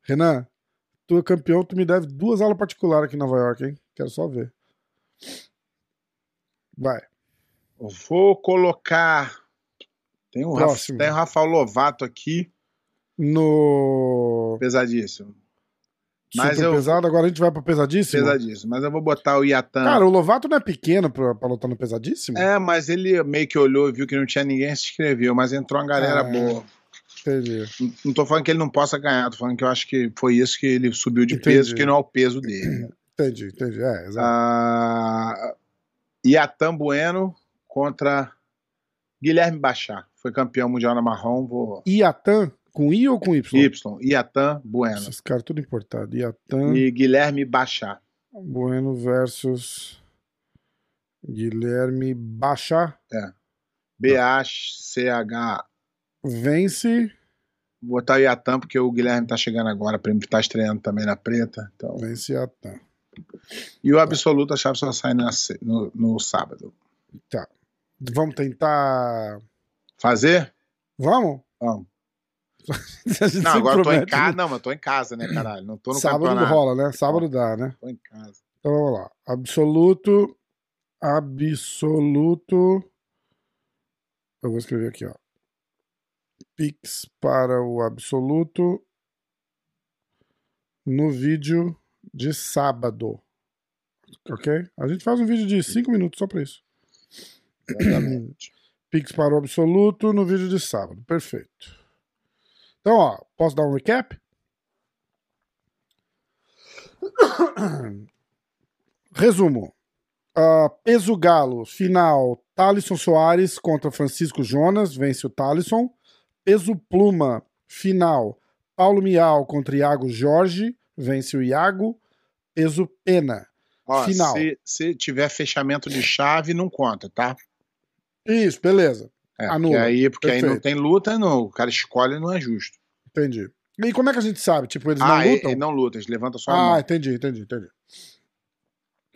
A: Renan, tu é campeão, tu me deve duas aulas particulares aqui em Nova York, hein? Quero só ver. Vai.
B: Vou colocar. Tem o, Rafa, tem o Rafael Lovato aqui,
A: No
B: pesadíssimo. Mas
A: super
B: eu-
A: pesado, agora a gente vai pro pesadíssimo.
B: Pesadíssimo. Mas eu vou botar o Iatan.
A: Cara, o Lovato não é pequeno pra, pra lutar no pesadíssimo?
B: É, mas ele meio que olhou e viu que não tinha ninguém se inscreveu, mas entrou uma galera
A: Ah.
B: boa.
A: Entendi.
B: Não- tô falando que ele não possa ganhar, tô falando que eu acho que foi isso que ele subiu de
A: Entendi.
B: peso, que não é o peso dele.
A: Entendi, entendi. É, exato.
B: Ah, Iatan Bueno contra Guilherme Bachar. Foi campeão mundial na marrom, vou.
A: Iatan, com I ou com Y?
B: Y, Iatan Bueno.
A: Esses caras tudo importado. Iatan
B: E Guilherme Bachar.
A: Bueno versus Guilherme Bachar.
B: B-A-C-H.
A: Vence.
B: Vou botar o Iatan, porque o Guilherme tá chegando agora, pra ele tá estreando também na preta. Então.
A: Vence Iatan.
B: E o absoluto, a chave só sai na no, no sábado.
A: Vamos tentar.
B: Fazer?
A: Vamos?
B: Vamos. Não, agora eu tô em casa.
A: né?
B: Não, mas tô em casa, né, caralho? Não tô no
A: Sábado
B: campeonato.
A: rola, né? Sábado dá, né?
B: Tô em casa.
A: Então vamos lá. Absoluto. Absoluto. Eu vou escrever aqui, ó. Pix para o absoluto no vídeo de sábado. Ok? A gente faz um vídeo de 5 minutos só para isso.
B: Exatamente.
A: Pix para o absoluto no vídeo de sábado. Perfeito. Então, ó, posso dar um recap? Resumo. Ah, peso galo, final, Thalisson Soares contra Francisco Jonas, vence o Thalisson. Peso pluma, final, Paulo Miau contra Iago Jorge, vence o Iago. Peso pena.
B: Ó,
A: Final.
B: Se, se tiver fechamento de chave, não conta, tá?
A: Isso, beleza.
B: É,
A: Anula.
B: porque aí, porque aí não tem luta, não. O cara escolhe não é justo.
A: Entendi. E como é que a gente sabe? Tipo, eles
B: ah,
A: não lutam?
B: e não luta, eles levantam só a
A: Ah,
B: mão.
A: entendi, entendi, entendi.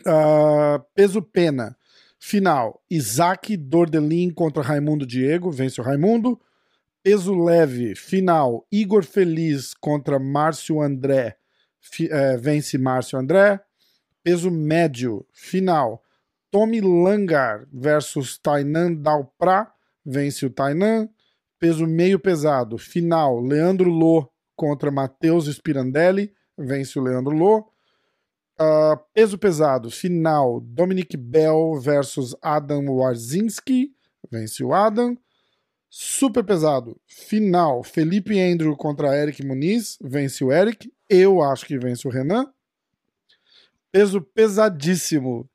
A: Ah, peso pena. Final: Isaac Dordelin contra Raimundo Diego, vence o Raimundo. Peso leve. Final: Igor Feliz contra Márcio André, fi- eh, vence Márcio André. Peso médio. Final: Tommy Langar versus Tainan Dalprá, vence o Tainan. Peso meio pesado. Final: Leandro Lô contra Matheus Spirandelli, vence o Leandro Lô. Ah, peso pesado, final, Dominic Bell versus Adam Warzinski, vence o Adam. Super pesado, final, Felipe Andrew contra Eric Muniz, vence o Eric. Eu acho que vence o Renan. Peso pesadíssimo,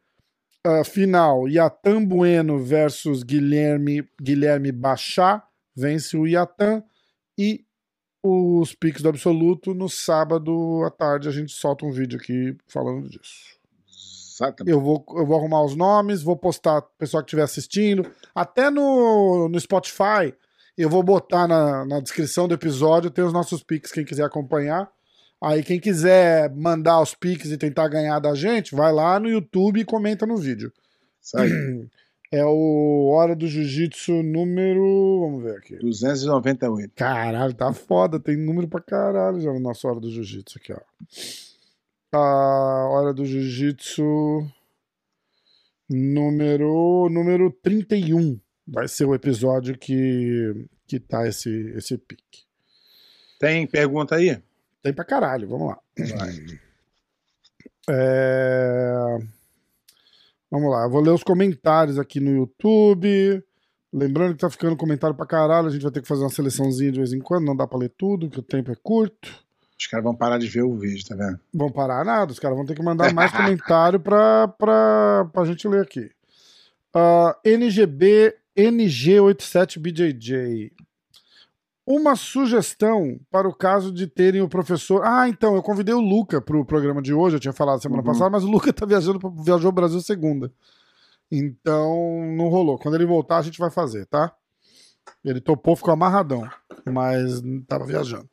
A: ah, final, Yatan Bueno versus Guilherme, Guilherme Bachá, vence o Yatan. E os piques do absoluto. No sábado à tarde a gente solta um vídeo aqui falando disso. Eu vou, eu vou arrumar os nomes, vou postar pro pessoal que estiver assistindo. Até no, no Spotify, eu vou botar na, na descrição do episódio, tem os nossos piques, quem quiser acompanhar. Aí quem quiser mandar os piques e tentar ganhar da gente, vai lá no YouTube e comenta no vídeo.
B: Aí.
A: É o Hora do Jiu-Jitsu número. Vamos ver aqui.
B: 298.
A: Caralho, tá foda. Tem número pra caralho já no nosso Hora do Jiu-Jitsu aqui, ó. A Hora do Jiu-Jitsu número, número 31. Vai ser o episódio que, que tá esse, esse pique.
B: Tem pergunta aí?
A: Tem pra caralho, vamos lá. É... Vamos lá, eu vou ler os comentários aqui no YouTube. Lembrando que tá ficando comentário pra caralho, a gente vai ter que fazer uma seleçãozinha de vez em quando, não dá pra ler tudo, porque o tempo é curto.
B: Os caras vão parar de ver o vídeo, tá vendo?
A: Vão parar nada, os caras vão ter que mandar mais comentário pra, pra, pra gente ler aqui. Ah, NGB NG87BJJ. Uma sugestão para o caso de terem o professor. Ah, então, eu convidei o Luca para o programa de hoje, eu tinha falado semana
B: Uhum.
A: passada, mas o Luca tá viajando, pra- viajou ao Brasil segunda. Então, não rolou. Quando ele voltar, a gente vai fazer, tá? Ele topou, ficou amarradão, mas tava viajando.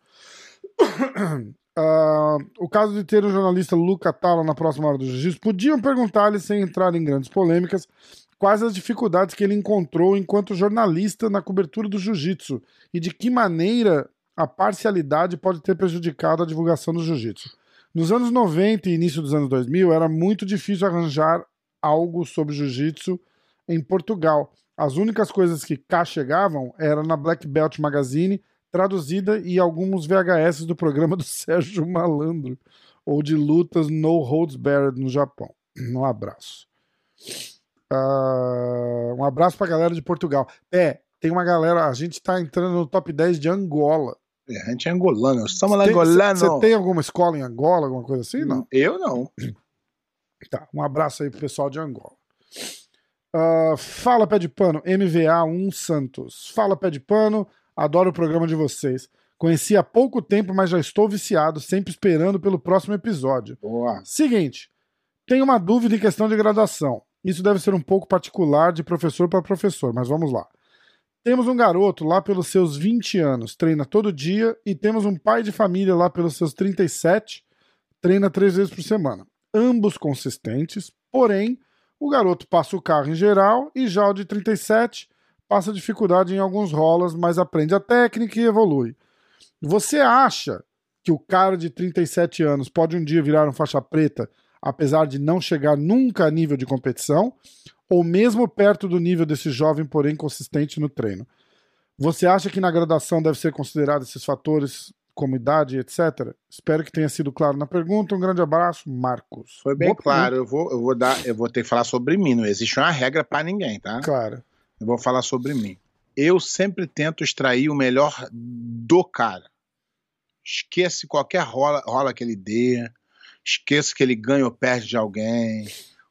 A: Ah, o caso de ter o jornalista Luca Tala na próxima hora do Jiu-Jitsu, podiam perguntar-lhe, sem entrar em grandes polêmicas, quais as dificuldades que ele encontrou enquanto jornalista na cobertura do Jiu-Jitsu e de que maneira a parcialidade pode ter prejudicado a divulgação do Jiu-Jitsu. Nos anos 90 e início dos anos 2000, era muito difícil arranjar algo sobre Jiu-Jitsu em Portugal. As únicas coisas que cá chegavam eram na Black Belt Magazine, traduzida e alguns VHS do programa do Sérgio Malandro, ou de lutas No Holds Barred no Japão. Um abraço. Ah, um abraço pra galera de Portugal. É, tem uma galera, a gente tá entrando no top 10 de Angola.
B: É, a gente é angolano. Somos
A: Tem-
B: angolano.
A: Você tem alguma escola em Angola, alguma coisa assim? Não.
B: Eu não.
A: Tá, um abraço aí pro pessoal de Angola. Ah, fala, pé de pano, MVA1 Santos. Fala, pé de pano, adoro o programa de vocês. Conheci há pouco tempo, mas já estou viciado, sempre esperando pelo próximo episódio.
B: Boa.
A: Seguinte, tenho uma dúvida em questão de graduação. Isso deve ser um pouco particular de professor para professor, mas vamos lá. Temos um garoto lá pelos seus 20 anos, treina todo dia, e temos um pai de família lá pelos seus 37, treina três vezes por semana. Ambos consistentes, porém, o garoto passa o carro em geral e já o de 37 passa dificuldade em alguns rolas, mas aprende a técnica e evolui. Você acha que o cara de 37 anos pode um dia virar um faixa preta, apesar de não chegar nunca a nível de competição, ou mesmo perto do nível desse jovem, porém consistente no treino? Você acha que na graduação deve ser considerado esses fatores como idade, etc? Espero que tenha sido claro na pergunta. Um grande abraço, Marcos.
B: Foi bem
A: Boa
B: claro. Eu vou, eu vou dar, eu vou ter que falar sobre mim. Não existe uma regra pra ninguém, tá?
A: Claro.
B: Eu vou falar sobre mim. Eu sempre tento extrair o melhor do cara. Esquece qualquer rola, rola que ele dê. Esqueça que ele ganha ou perde de alguém.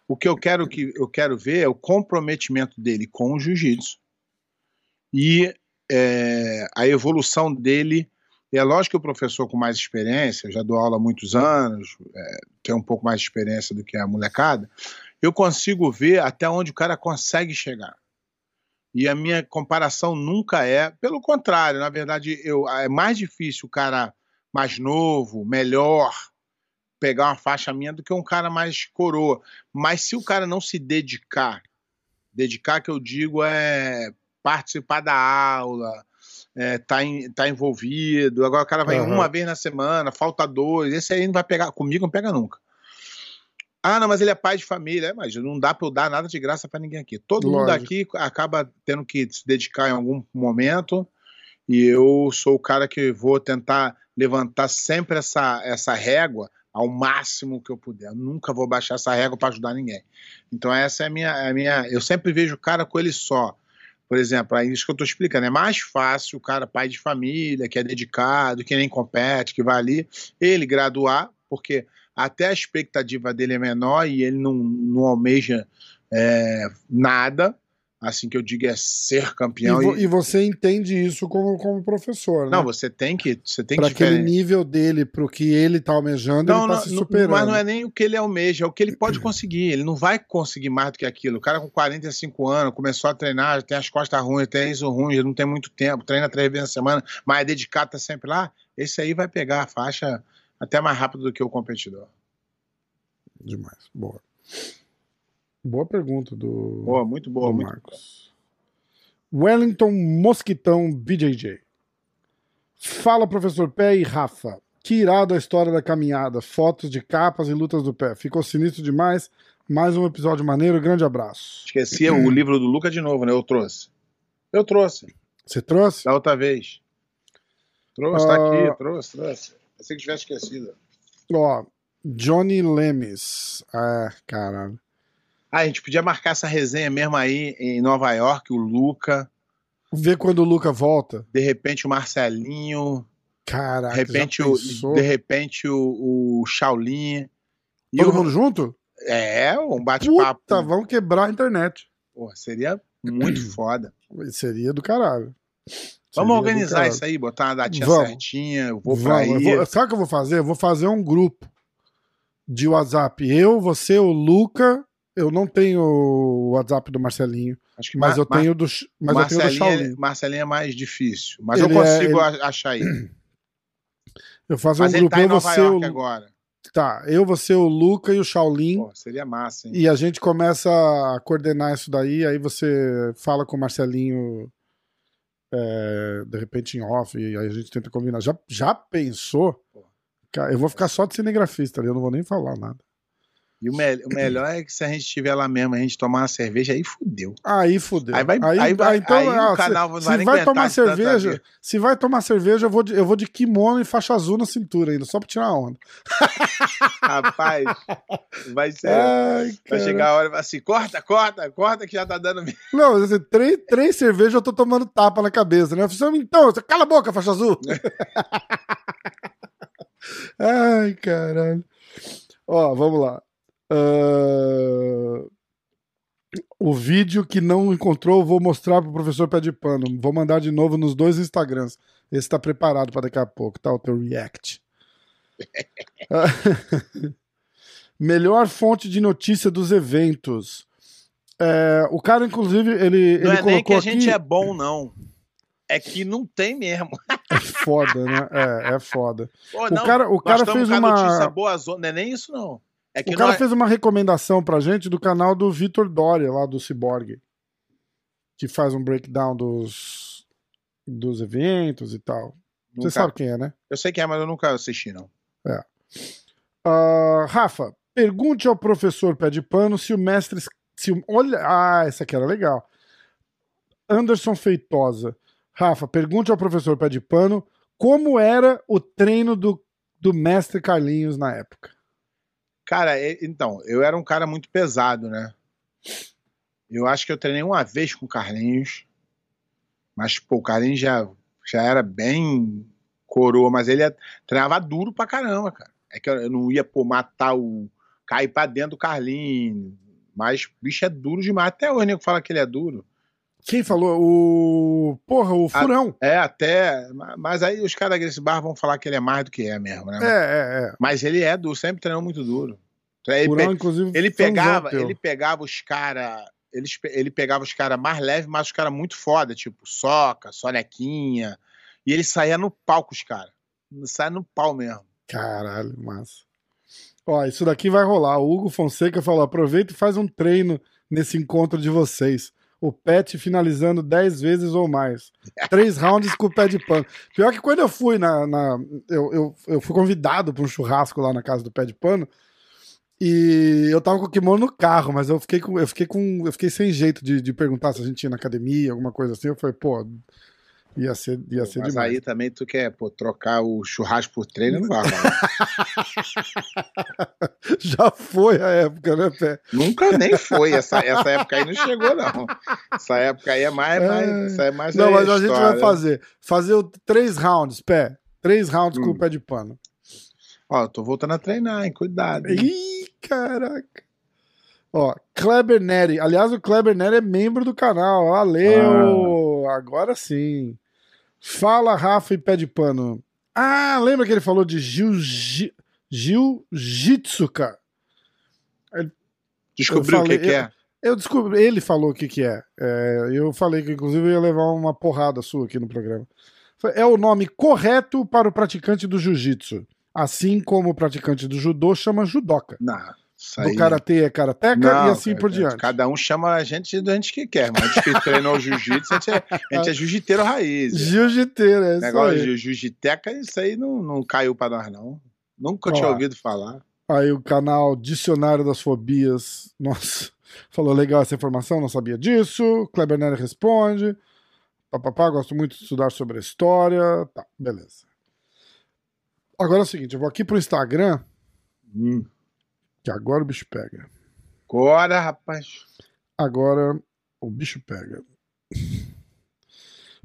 B: O que eu quero que eu quero ver é o comprometimento dele com o jiu-jitsu e é, a evolução dele. E é lógico que o professor com mais experiência, já dou aula há muitos anos, é, tem um pouco mais de experiência do que a molecada, eu consigo ver até onde o cara consegue chegar. E a minha comparação nunca é, pelo contrário, na verdade, eu, é mais difícil o cara mais novo, melhor, pegar uma faixa minha do que um cara mais coroa. Mas se o cara não se dedicar, dedicar que eu digo é participar da aula, é, tá, em- tá envolvido. Agora o cara vai
A: Aham.
B: uma vez na semana, falta dois. Esse aí não vai pegar. Comigo não pega nunca. Ah, não, mas ele é pai de família. É, mas não dá pra eu dar nada de graça pra ninguém aqui. Todo mundo
A: Lógico.
B: aqui acaba tendo que se dedicar em algum momento. E eu sou o cara que vou tentar levantar sempre essa, essa régua ao máximo que eu puder. Eu nunca vou baixar essa régua para ajudar ninguém. Então essa é a minha, a minha. Eu sempre vejo o cara com ele só. Por exemplo, é isso que eu estou explicando. É mais fácil o cara, pai de família, que é dedicado, que nem compete, que vai ali, ele graduar, porque até a expectativa dele é menor e ele não, não almeja é, nada. Assim que eu digo é ser
A: E,
B: campeão.
A: vo-
B: e-
A: e você entende isso como, como professor, né?
B: Não, você tem que. Você tem
A: Pra
B: que
A: aquele nível dele, pro que ele tá almejando,
B: Não,
A: ele tá
B: não,
A: se superando.
B: mas não é nem o que ele almeja, é o que ele pode conseguir. Ele não vai conseguir mais do que aquilo. O cara com 45 anos começou a treinar, tem as costas ruins, tem isso ruim, não tem muito tempo, treina três vezes na semana, mas é dedicado, tá sempre lá. Esse aí vai pegar a faixa até mais rápido do que o competidor.
A: Demais. Boa. Boa pergunta do,
B: Boa, muito boa, muito
A: Marcos. Wellington Mosquitão BJJ. Fala, professor Pé e Rafa. Que irado a história da caminhada. Fotos de capas e lutas do pé. Ficou sinistro demais. Mais um episódio maneiro. Grande abraço.
B: Esqueci o livro do Luca de novo, né? Eu trouxe. Eu trouxe,
A: Você trouxe?
B: da outra vez. Trouxe, tá
A: Ah.
B: aqui, trouxe, trouxe. Pensei que tivesse esquecido.
A: Ó, Johnny Lemes. Ah, caralho.
B: Ah, a gente podia marcar essa resenha mesmo aí em Nova York, o Luca,
A: Vê quando o Luca volta.
B: de repente o Marcelinho,
A: Caraca,
B: de repente, o, de repente o, o Shaolin. E
A: Todo
B: o-
A: mundo junto?
B: É, um bate-papo.
A: Puta, vamos quebrar a internet.
B: Porra, seria muito foda.
A: Seria do caralho.
B: Vamos organizar isso aí, botar uma datinha
A: Vamos.
B: certinha. Eu vou pra.
A: Vamos, vou- sabe o que eu vou fazer? Eu vou fazer um grupo de WhatsApp. Eu, você, o Luca. Eu não tenho o WhatsApp do Marcelinho,
B: Acho que
A: mas
B: Ma-
A: eu tenho do, mas eu tenho do
B: Marcelinho,
A: Shaolin.
B: é- Marcelinho é mais difícil. Mas
A: Ele
B: eu
A: é-
B: consigo
A: ele-
B: a- achar aí.
A: Eu faço
B: Mas
A: um
B: ele
A: grupo.
B: tá
A: eu, você,
B: York
A: o,
B: agora.
A: tá, eu, você, o Luca e o Shaolin.
B: Pô, seria massa, hein?
A: E a gente começa a coordenar isso daí. Aí você fala com o Marcelinho, é, de repente em off, e aí a gente tenta combinar. Já, já pensou? Cara, eu vou ficar só de cinegrafista ali, eu não vou nem falar nada.
B: E o, me- o melhor é que se a gente estiver lá mesmo, a gente tomar uma cerveja, aí fudeu.
A: Aí fudeu.
B: Aí vai- aí vai- aí o canal
A: se,
B: não
A: se
B: vai
A: vai tomar cerveja, se vai tomar cerveja, eu vou de, eu vou de kimono e faixa azul na cintura ainda, só pra tirar onda.
B: Rapaz, vai ser.
A: Ai,
B: vai chegar a hora e vai assim: corta, corta, corta que já tá dando.
A: Não, assim, três, três cervejas eu tô tomando tapa na cabeça, né? Eu falei, assim, então, cala a boca, faixa azul. Ai, caralho. Ó, vamos lá. Ah, O vídeo que não encontrou, eu vou mostrar pro professor Pé de Pano. Vou mandar de novo nos dois Instagrams. Esse tá preparado pra daqui a pouco, tá? O teu react. Melhor fonte de notícia dos eventos. É, o cara, inclusive, ele,
B: Não
A: ele
B: é nem que
A: colocou
B: a gente
A: aqui...
B: é bom, não. É que não tem mesmo.
A: É foda, né? É, é foda.
B: Pô,
A: O
B: não,
A: cara, o cara fez uma.
B: notícia boa zona. Não é nem isso, não. É
A: O cara
B: nós-
A: fez uma recomendação pra gente do canal do Vitor Doria, lá do Cyborg. Que faz um breakdown dos, dos eventos e tal. Você
B: nunca-
A: sabe quem é, né?
B: Eu sei que é, mas eu nunca assisti, não.
A: Ah, Rafa, pergunte ao professor Pé de Pano se o mestre. Se o, olha, ah, essa aqui era legal. Anderson Feitosa. Rafa, pergunte ao professor Pé de Pano como era o treino do, do mestre Carlinhos na época.
B: Cara, então, eu era um cara muito pesado, né? Eu acho que eu treinei uma vez com o Carlinhos, mas, pô, o Carlinhos já, já era bem coroa, mas ele ia- treinava duro pra caramba, cara. É que eu não ia, pô, matar o. cair pra dentro do Carlinhos. Mas bicho é duro demais. Até o nego fala que ele é duro.
A: Quem falou? O. Porra, o Furão.
B: É, até. ma- Mas aí os caras da Grace Bar vão falar que ele é mais do que é mesmo, né?
A: É, é, é.
B: Mas ele é duro, sempre treinou muito duro. Ele,
A: Furão,
B: pe-
A: inclusive.
B: ele pegava, ele pegava os caras. Ele, ele pegava os caras mais leves, mas os caras muito foda, tipo Soca, Sonequinha. E ele saía no pau com os caras. Saia no pau mesmo.
A: Caralho, massa. Ó, isso daqui vai rolar. O Hugo Fonseca falou: aproveita e faz um treino nesse encontro de vocês. O Pet finalizando 10 vezes ou mais. Três rounds com o pé de pano. Pior que quando eu fui na. na- eu, eu, eu fui convidado para um churrasco lá na casa do pé de pano. E eu tava com o kimono no carro, mas eu fiquei com. Eu fiquei com. Eu fiquei sem jeito de, de perguntar se a gente ia na academia, alguma coisa assim. Eu falei, pô, ia ser, ia ser
B: Mas
A: demais.
B: aí também tu quer pô, trocar o churrasco por treino, não vai.
A: Já foi a época, né, Pé?
B: Nunca nem foi. Essa, essa época aí não chegou, não. Essa época aí é mais.
A: É.
B: mais, é mais
A: Não, mas a gente vai fazer. Fazer o três rounds, pé. Três rounds com
B: Hum.
A: o pé de pano.
B: Ó, eu tô voltando a treinar, hein? Cuidado. hein?
A: Ih, caraca. Ó, Kleber Neri. Aliás, o Kleber Neri é membro do canal. Valeu! Agora sim. Fala, Rafa e pé de pano. Ah, lembra que ele falou de jiu-ji- jiu-jitsu, cara?
B: Descobriu
A: eu
B: o que,
A: falei-
B: que é?
A: Eu descobri, ele falou o que que é. É, Eu falei que inclusive eu ia levar uma porrada sua aqui no programa. É o nome correto para o praticante do jiu-jitsu. Assim como o praticante do judô chama judoca.
B: Não, aí.
A: Do karatê é karateca
B: Não,
A: e assim
B: cara,
A: por diante.
B: Cada um chama a gente do gente que quer, mas a gente que treinou jiu-jitsu, a gente é, a gente é jiu-jiteiro raiz.
A: Jiu-jiteiro, é isso
B: Negócio
A: aí.
B: de jiu-jiteca, isso aí não, não caiu pra nós, não. Nunca tinha ouvido falar.
A: Aí o canal Dicionário das Fobias. Nossa, falou legal essa informação, não sabia disso. Kleber Nery responde. Papapá, gosto muito de estudar sobre a história. Tá, beleza. Agora é o seguinte, eu vou aqui pro Instagram,
B: Hum.
A: Que agora o bicho pega.
B: Agora, rapaz.
A: Agora o bicho pega.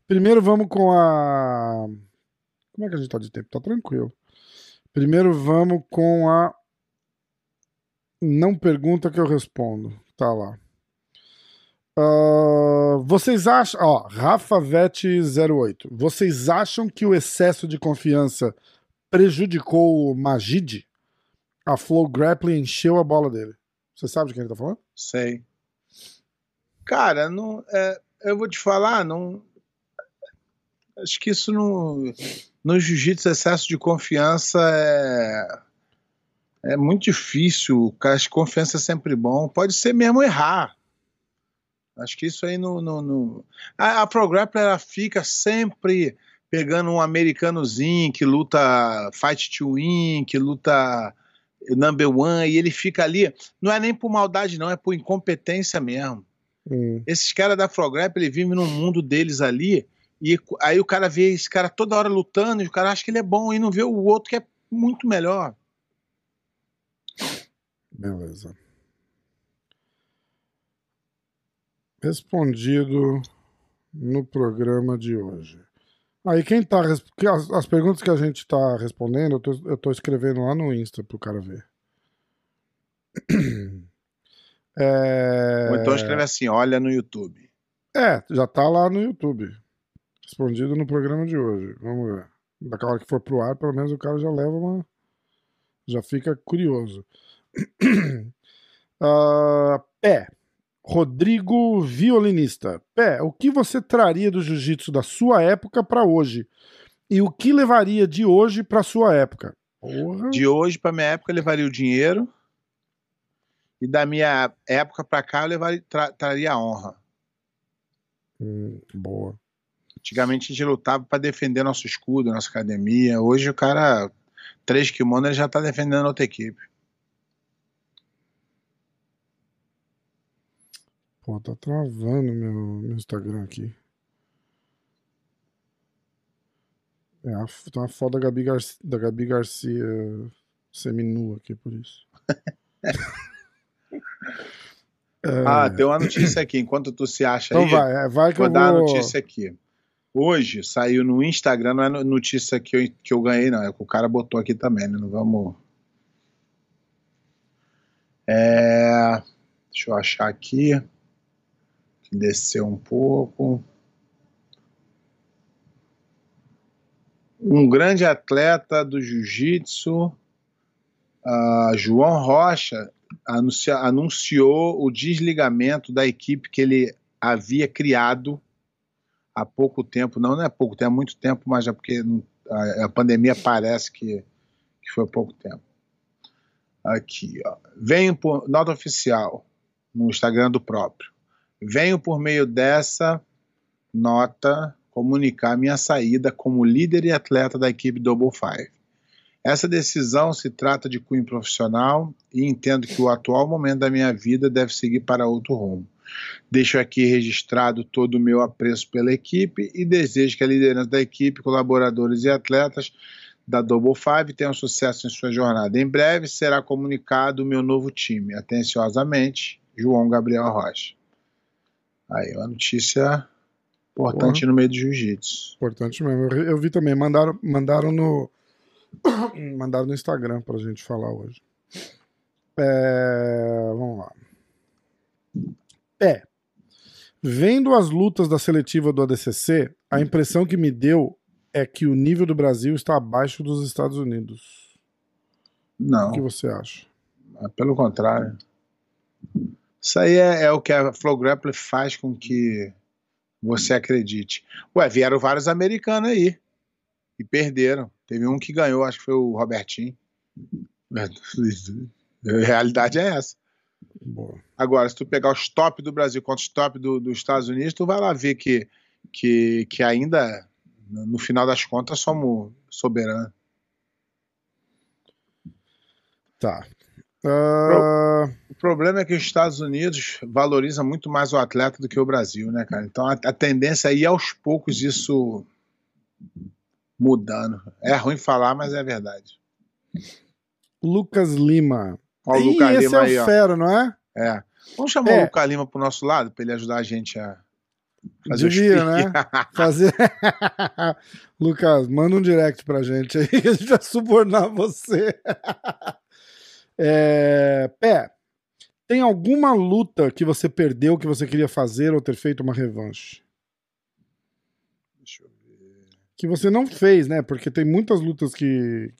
A: Primeiro vamos com a. Como é que a gente tá de tempo? Tá tranquilo. Primeiro vamos com a. Não pergunta que eu respondo. Tá lá. Ah, vocês acham. Ó, Rafa Vete 08. Vocês acham que o excesso de confiança prejudicou o Magid? A Flow Grappling encheu a bola dele. Você sabe de quem ele tá falando?
B: Sei. Cara, não, é, eu vou te falar, não. Acho que isso no, no jiu-jitsu, excesso de confiança é, é muito difícil. Acho que confiança é sempre bom. Pode ser mesmo errar. Acho que isso aí no. no, no... A, a Pro Grappler ela fica sempre pegando um americanozinho que luta Fight to Win, que luta number one, e ele fica ali. Não é nem por maldade, não, é por incompetência mesmo.
A: Hum.
B: Esses caras da Frograp, ele vive num mundo deles ali, e aí o cara vê esse cara toda hora lutando, e o cara acha que ele é bom, e não vê o outro que é muito melhor.
A: Beleza. Respondido no programa de hoje. Aí quem tá. As, as perguntas que a gente tá respondendo, eu tô, eu tô escrevendo lá no Insta pro cara ver. É,
B: Ou então escreve assim: olha no YouTube.
A: é, já tá lá no YouTube. Respondido no programa de hoje. Vamos ver. Daqui a hora que for pro ar, pelo menos o cara já leva uma. Já fica curioso. Ah, Pé. Rodrigo Violinista. Pé, o que você traria do jiu-jitsu da sua época pra hoje? E o que levaria de hoje pra sua época? Porra.
B: De hoje pra minha época, eu levaria o dinheiro, e da minha época pra cá, eu levaria, tra- traria a honra.
A: Hum, boa.
B: Antigamente a gente lutava pra defender nosso escudo, nossa academia. Hoje o cara, três kimonos, ele já tá defendendo outra equipe.
A: Pô, tá travando meu, meu Instagram aqui. É, a, tem uma foto da Gabi, Garcia, da Gabi Garcia seminua aqui, por isso. É,
B: Ah, tem uma notícia aqui, enquanto tu se acha
A: então
B: aí.
A: vai, é, vai que
B: Vou
A: eu
B: dar a
A: vou...
B: notícia aqui. Hoje saiu no Instagram, não é no- notícia que eu, que eu ganhei, não. É que o cara botou aqui também, né? Não vamos. É... Deixa eu achar aqui. Que desceu um pouco. Um grande atleta do jiu-jitsu, ah, João Rocha, anuncia- anunciou o desligamento da equipe que ele havia criado há pouco tempo, não, não é pouco tempo, é muito tempo, mas é porque a, a pandemia parece que, que foi pouco tempo. Aqui, ó. Venho por nota oficial no Instagram do próprio. Venho por meio dessa nota comunicar minha saída como líder e atleta da equipe Double Five. Essa decisão se trata de cunho profissional e entendo que o atual momento da minha vida deve seguir para outro rumo. Deixo aqui registrado todo o meu apreço pela equipe e desejo que a liderança da equipe, colaboradores e atletas da Double Five tenham sucesso em sua jornada. Em breve será comunicado o meu novo time. Atenciosamente, João Gabriel Rocha. Aí, uma notícia importante no meio do jiu-jitsu.
A: Importante mesmo. Eu, vi também, mandaram, mandaram no. mandaram no Instagram pra gente falar hoje. É, vamos lá. É. Vendo as lutas da seletiva do ADCC, a impressão que me deu é que o nível do Brasil está abaixo dos Estados Unidos.
B: Não.
A: O que você acha?
B: É Pelo contrário. Isso aí é, é o que a Flow Grappler faz com que você acredite. Ué, vieram vários americanos aí e perderam. Teve um que ganhou, acho que foi o Robertinho. A realidade é essa.
A: Boa.
B: Agora, se tu pegar os top do Brasil contra os top do- dos Estados Unidos, tu vai lá ver que, que, que ainda, no final das contas, somos soberanos.
A: Tá. Ah,
B: O problema é que os Estados Unidos valoriza muito mais o atleta do que o Brasil, né, cara? Então a, a tendência é ir aos poucos isso mudando. É ruim falar, mas é verdade.
A: Lucas Lima.
B: Ó, o
A: Ih,
B: Lucas
A: esse
B: Lima
A: é o
B: aí, ó.
A: fera, não é?
B: É. Vamos chamar
A: É.
B: o Lucas Lima pro nosso lado, pra ele ajudar a gente a fazer
A: Devia, né? Fazer. Lucas, manda um direct pra gente aí, que a gente vai subornar você. É... Pé, tem alguma luta que você perdeu que você queria fazer ou ter feito uma revanche?
B: Deixa eu ver.
A: Que você não fez, né? Porque tem muitas lutas que.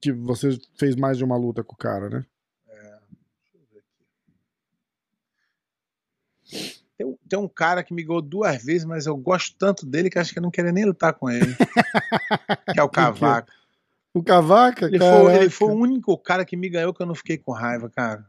A: que você fez mais de uma luta com o cara, né?
B: Tem, um- tem um cara que me ganhou duas vezes, mas eu gosto tanto dele que acho que eu não queria nem lutar com ele. que é o Cavaco.
A: O Cavaca,
B: Ele
A: cara.
B: foi, ele foi o único cara que me ganhou que eu não fiquei com raiva, cara.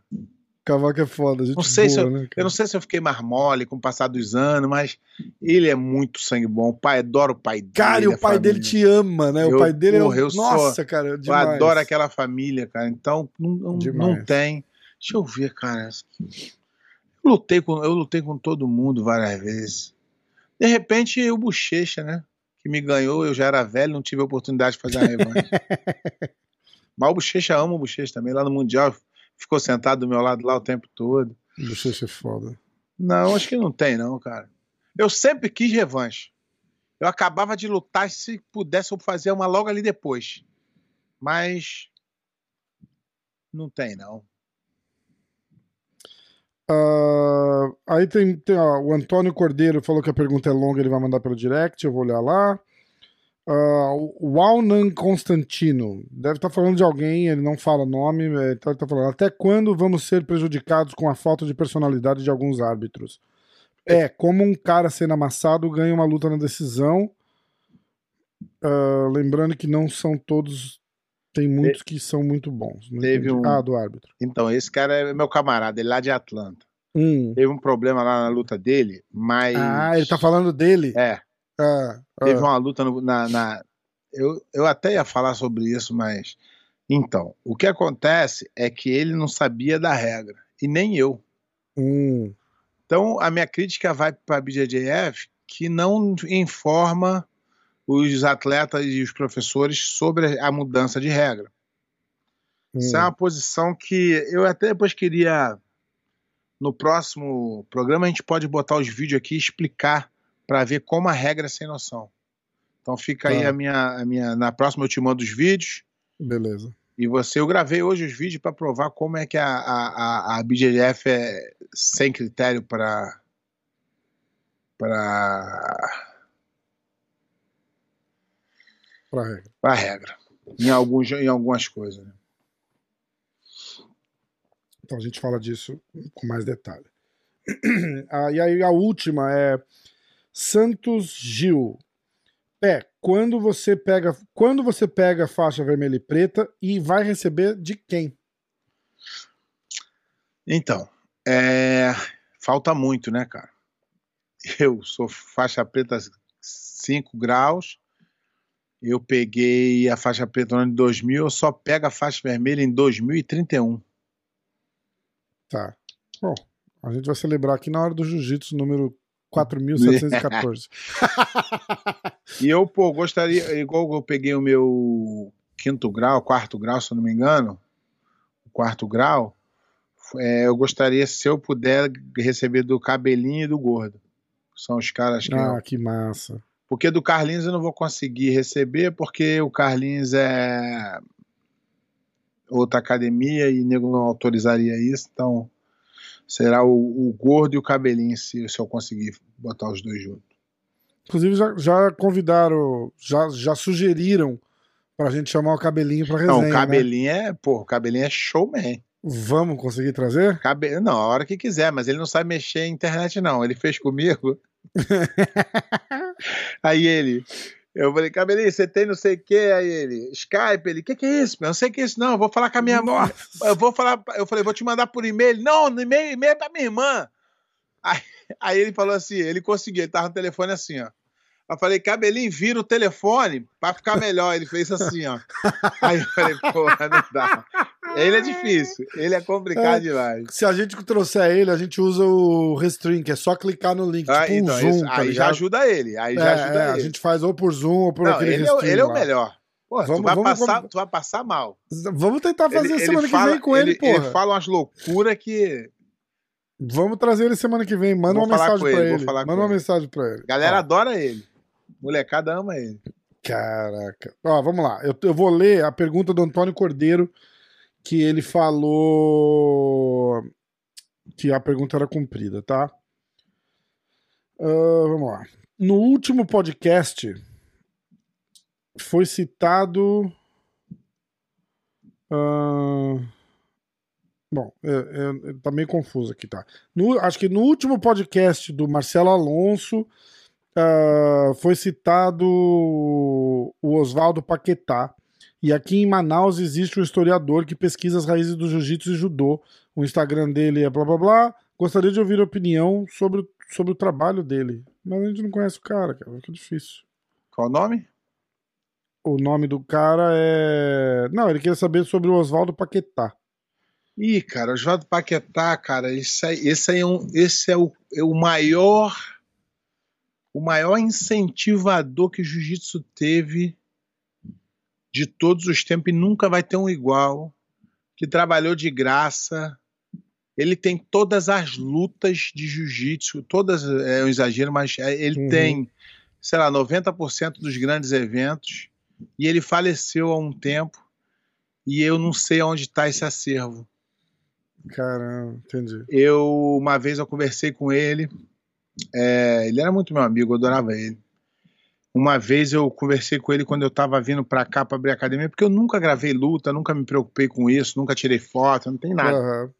A: Cavaca é foda, gente
B: Não sei se
A: boa,
B: eu,
A: né,
B: eu não sei se eu fiquei mais mole com o passar dos anos, mas ele é muito sangue bom. O pai adora o pai dele.
A: Cara, e o pai dele
B: família.
A: te ama, né? o
B: Eu-
A: pai dele é.
B: porra,
A: o-
B: eu sou-
A: Nossa, cara,
B: Eu
A: demais.
B: adoro aquela família, cara. Então, não, não,
A: Demais.
B: não tem. Deixa eu ver, cara. Eu lutei, com, eu lutei com todo mundo várias vezes. De repente, o Bochecha, né? Que me ganhou, eu já era velho, não tive a oportunidade de fazer a revanche. Mas o Bochecha ama o Bochecha também. Lá no Mundial, ficou sentado do meu lado lá o tempo todo.
A: Bochecha é foda.
B: Não, acho que não tem, não, cara. Eu sempre quis revanche. Eu acabava de lutar, se pudesse, eu fazia uma logo ali depois. Mas. Não tem, não.
A: Ah, aí tem, tem ó, o Antônio Cordeiro falou que a pergunta é longa, ele vai mandar pelo direct, eu vou olhar lá. Ah, o Walnan Constantino deve estar falando de alguém, ele não fala nome, é, então ele tá falando até quando vamos ser prejudicados com a falta de personalidade de alguns árbitros? É, como um cara sendo amassado ganha uma luta na decisão. Ah, lembrando que não são todos, tem muitos que são muito bons. Não
B: Teve
A: entendi.
B: um-
A: Ah, do árbitro.
B: Então, esse cara é meu camarada, ele é lá de Atlanta.
A: Hum.
B: Teve um problema lá na luta dele, mas.
A: Ah, ele tá falando dele.
B: É,
A: Ah,
B: teve
A: ah.
B: uma luta no- na. na- Eu, eu até ia falar sobre isso, mas. Então, o que acontece é que ele não sabia da regra, e nem eu.
A: Hum,
B: Então, a minha crítica vai para a BJJF, que não informa os atletas e os professores sobre a mudança de regra. Isso é
A: hum.
B: uma posição que eu até depois queria. No próximo programa, a gente pode botar os vídeos aqui e explicar para ver como a regra é sem noção. Então fica aí
A: Tá.
B: a minha, a minha. Na próxima eu te mando os vídeos.
A: Beleza.
B: E você, eu gravei hoje os vídeos para provar como é que a, a, a, BJJF é sem critério para. para.
A: Pra regra.
B: para regra. Em, alguns, em algumas coisas. né?
A: Então a gente fala disso com mais detalhe. Ah, e aí a última é Santos Gil. Pé, quando você pega, quando você pega a faixa vermelha e preta e vai receber de quem?
B: Então, é, falta muito, né, cara? Eu sou faixa preta 5 graus. Eu peguei a faixa preta no ano de 2000, eu só pego a faixa vermelha em 2031.
A: Tá. Bom, a gente vai celebrar aqui na hora do jiu-jitsu número 4714.
B: E eu, pô, gostaria, igual eu peguei o meu quinto grau, quarto grau, se eu não me engano, o quarto grau, é, eu gostaria, se eu puder, receber do cabelinho e do gordo. São os caras que.
A: ah,
B: eu-
A: que massa.
B: Porque do Carlinhos eu não vou conseguir receber, porque o Carlinhos é outra academia e nego não autorizaria isso, então será o, o gordo e o cabelinho se, se eu conseguir botar os dois juntos.
A: Inclusive, já, já convidaram, já, já sugeriram pra gente chamar o cabelinho pra resenha.
B: Não, o
A: né?
B: cabelinho é, pô, o cabelinho é showman.
A: Vamos conseguir trazer?
B: Cabe... Não, a hora que quiser, mas ele não sabe mexer em internet, não. Ele fez comigo. aí ele. Eu falei, cabelinho, você tem não sei o que? Aí ele, Skype, ele, o que, que é isso? meu? Eu não sei o que é isso, não. Eu vou falar com a minha mãe. Eu vou falar. Eu falei, vou te mandar por e-mail. Não, e-mail, e-mail é pra minha irmã. Aí, aí ele falou assim: ele conseguiu, ele tava no telefone assim, ó. Eu falei, cabelinho, vira o telefone pra ficar melhor. Ele fez assim, ó. Aí eu falei, porra, não dá. Ele é difícil, ele é complicado
A: É.
B: demais.
A: Se a gente trouxer ele, a gente usa o Restring, que é só clicar no link,
B: Ah,
A: tipo um
B: então,
A: Zoom,
B: isso-
A: tá
B: aí já ajuda ele. Aí já
A: É,
B: ajuda
A: é, a
B: ele.
A: gente faz ou por Zoom ou por
B: Não,
A: aquele
B: ele, é, ele é o
A: lá.
B: melhor. Pô, tu,
A: Vamos-
B: vai
A: vamos-
B: passar,
A: vamos-
B: tu vai passar mal.
A: Vamos tentar fazer
B: Ele- ele
A: semana que
B: fala-
A: vem com ele,
B: ele,
A: porra.
B: Ele fala umas loucuras que.
A: Vamos trazer ele semana que vem. Manda
B: Vou
A: uma mensagem pra
B: ele,
A: ele. Manda uma
B: ele.
A: mensagem pra ele.
B: A galera
A: Ó,
B: adora ele. Molecada ama ele.
A: Caraca. Ó, vamos lá. Eu, eu vou ler a pergunta do Antônio Cordeiro, que ele falou que a pergunta era cumprida, tá? Ah, vamos lá. No último podcast foi citado. ah, Bom, é, é, tá meio confuso aqui, tá? No- acho que no último podcast do Marcelo Alonso ah, foi citado o Oswaldo Paquetá. E aqui em Manaus existe um historiador que pesquisa as raízes do jiu-jitsu e judô. O Instagram dele é blá blá blá. Gostaria de ouvir a opinião sobre, o- sobre o trabalho dele. Mas a gente não conhece o cara, cara. Fica difícil.
B: Qual o nome?
A: O nome do cara é. Não, ele queria saber sobre o Oswaldo Paquetá.
B: Ih, cara, o Oswaldo Paquetá, cara, esse aí, esse aí é, um, esse é, o, é o maior o maior incentivador que o jiu-jitsu teve de todos os tempos e nunca vai ter um igual, que trabalhou de graça. Ele tem todas as lutas de jiu-jitsu, todas é um exagero, mas é, ele
A: Uhum.
B: tem, sei lá, 90% dos grandes eventos e ele faleceu há um tempo e eu não sei onde está esse acervo.
A: Caramba, entendi.
B: Eu, uma vez eu conversei com ele, é, ele era muito meu amigo, eu adorava ele. Uma vez eu conversei com ele quando eu tava vindo pra cá pra abrir a academia, porque eu nunca gravei luta, nunca me preocupei com isso, nunca tirei foto, não tem nada.
A: Aham.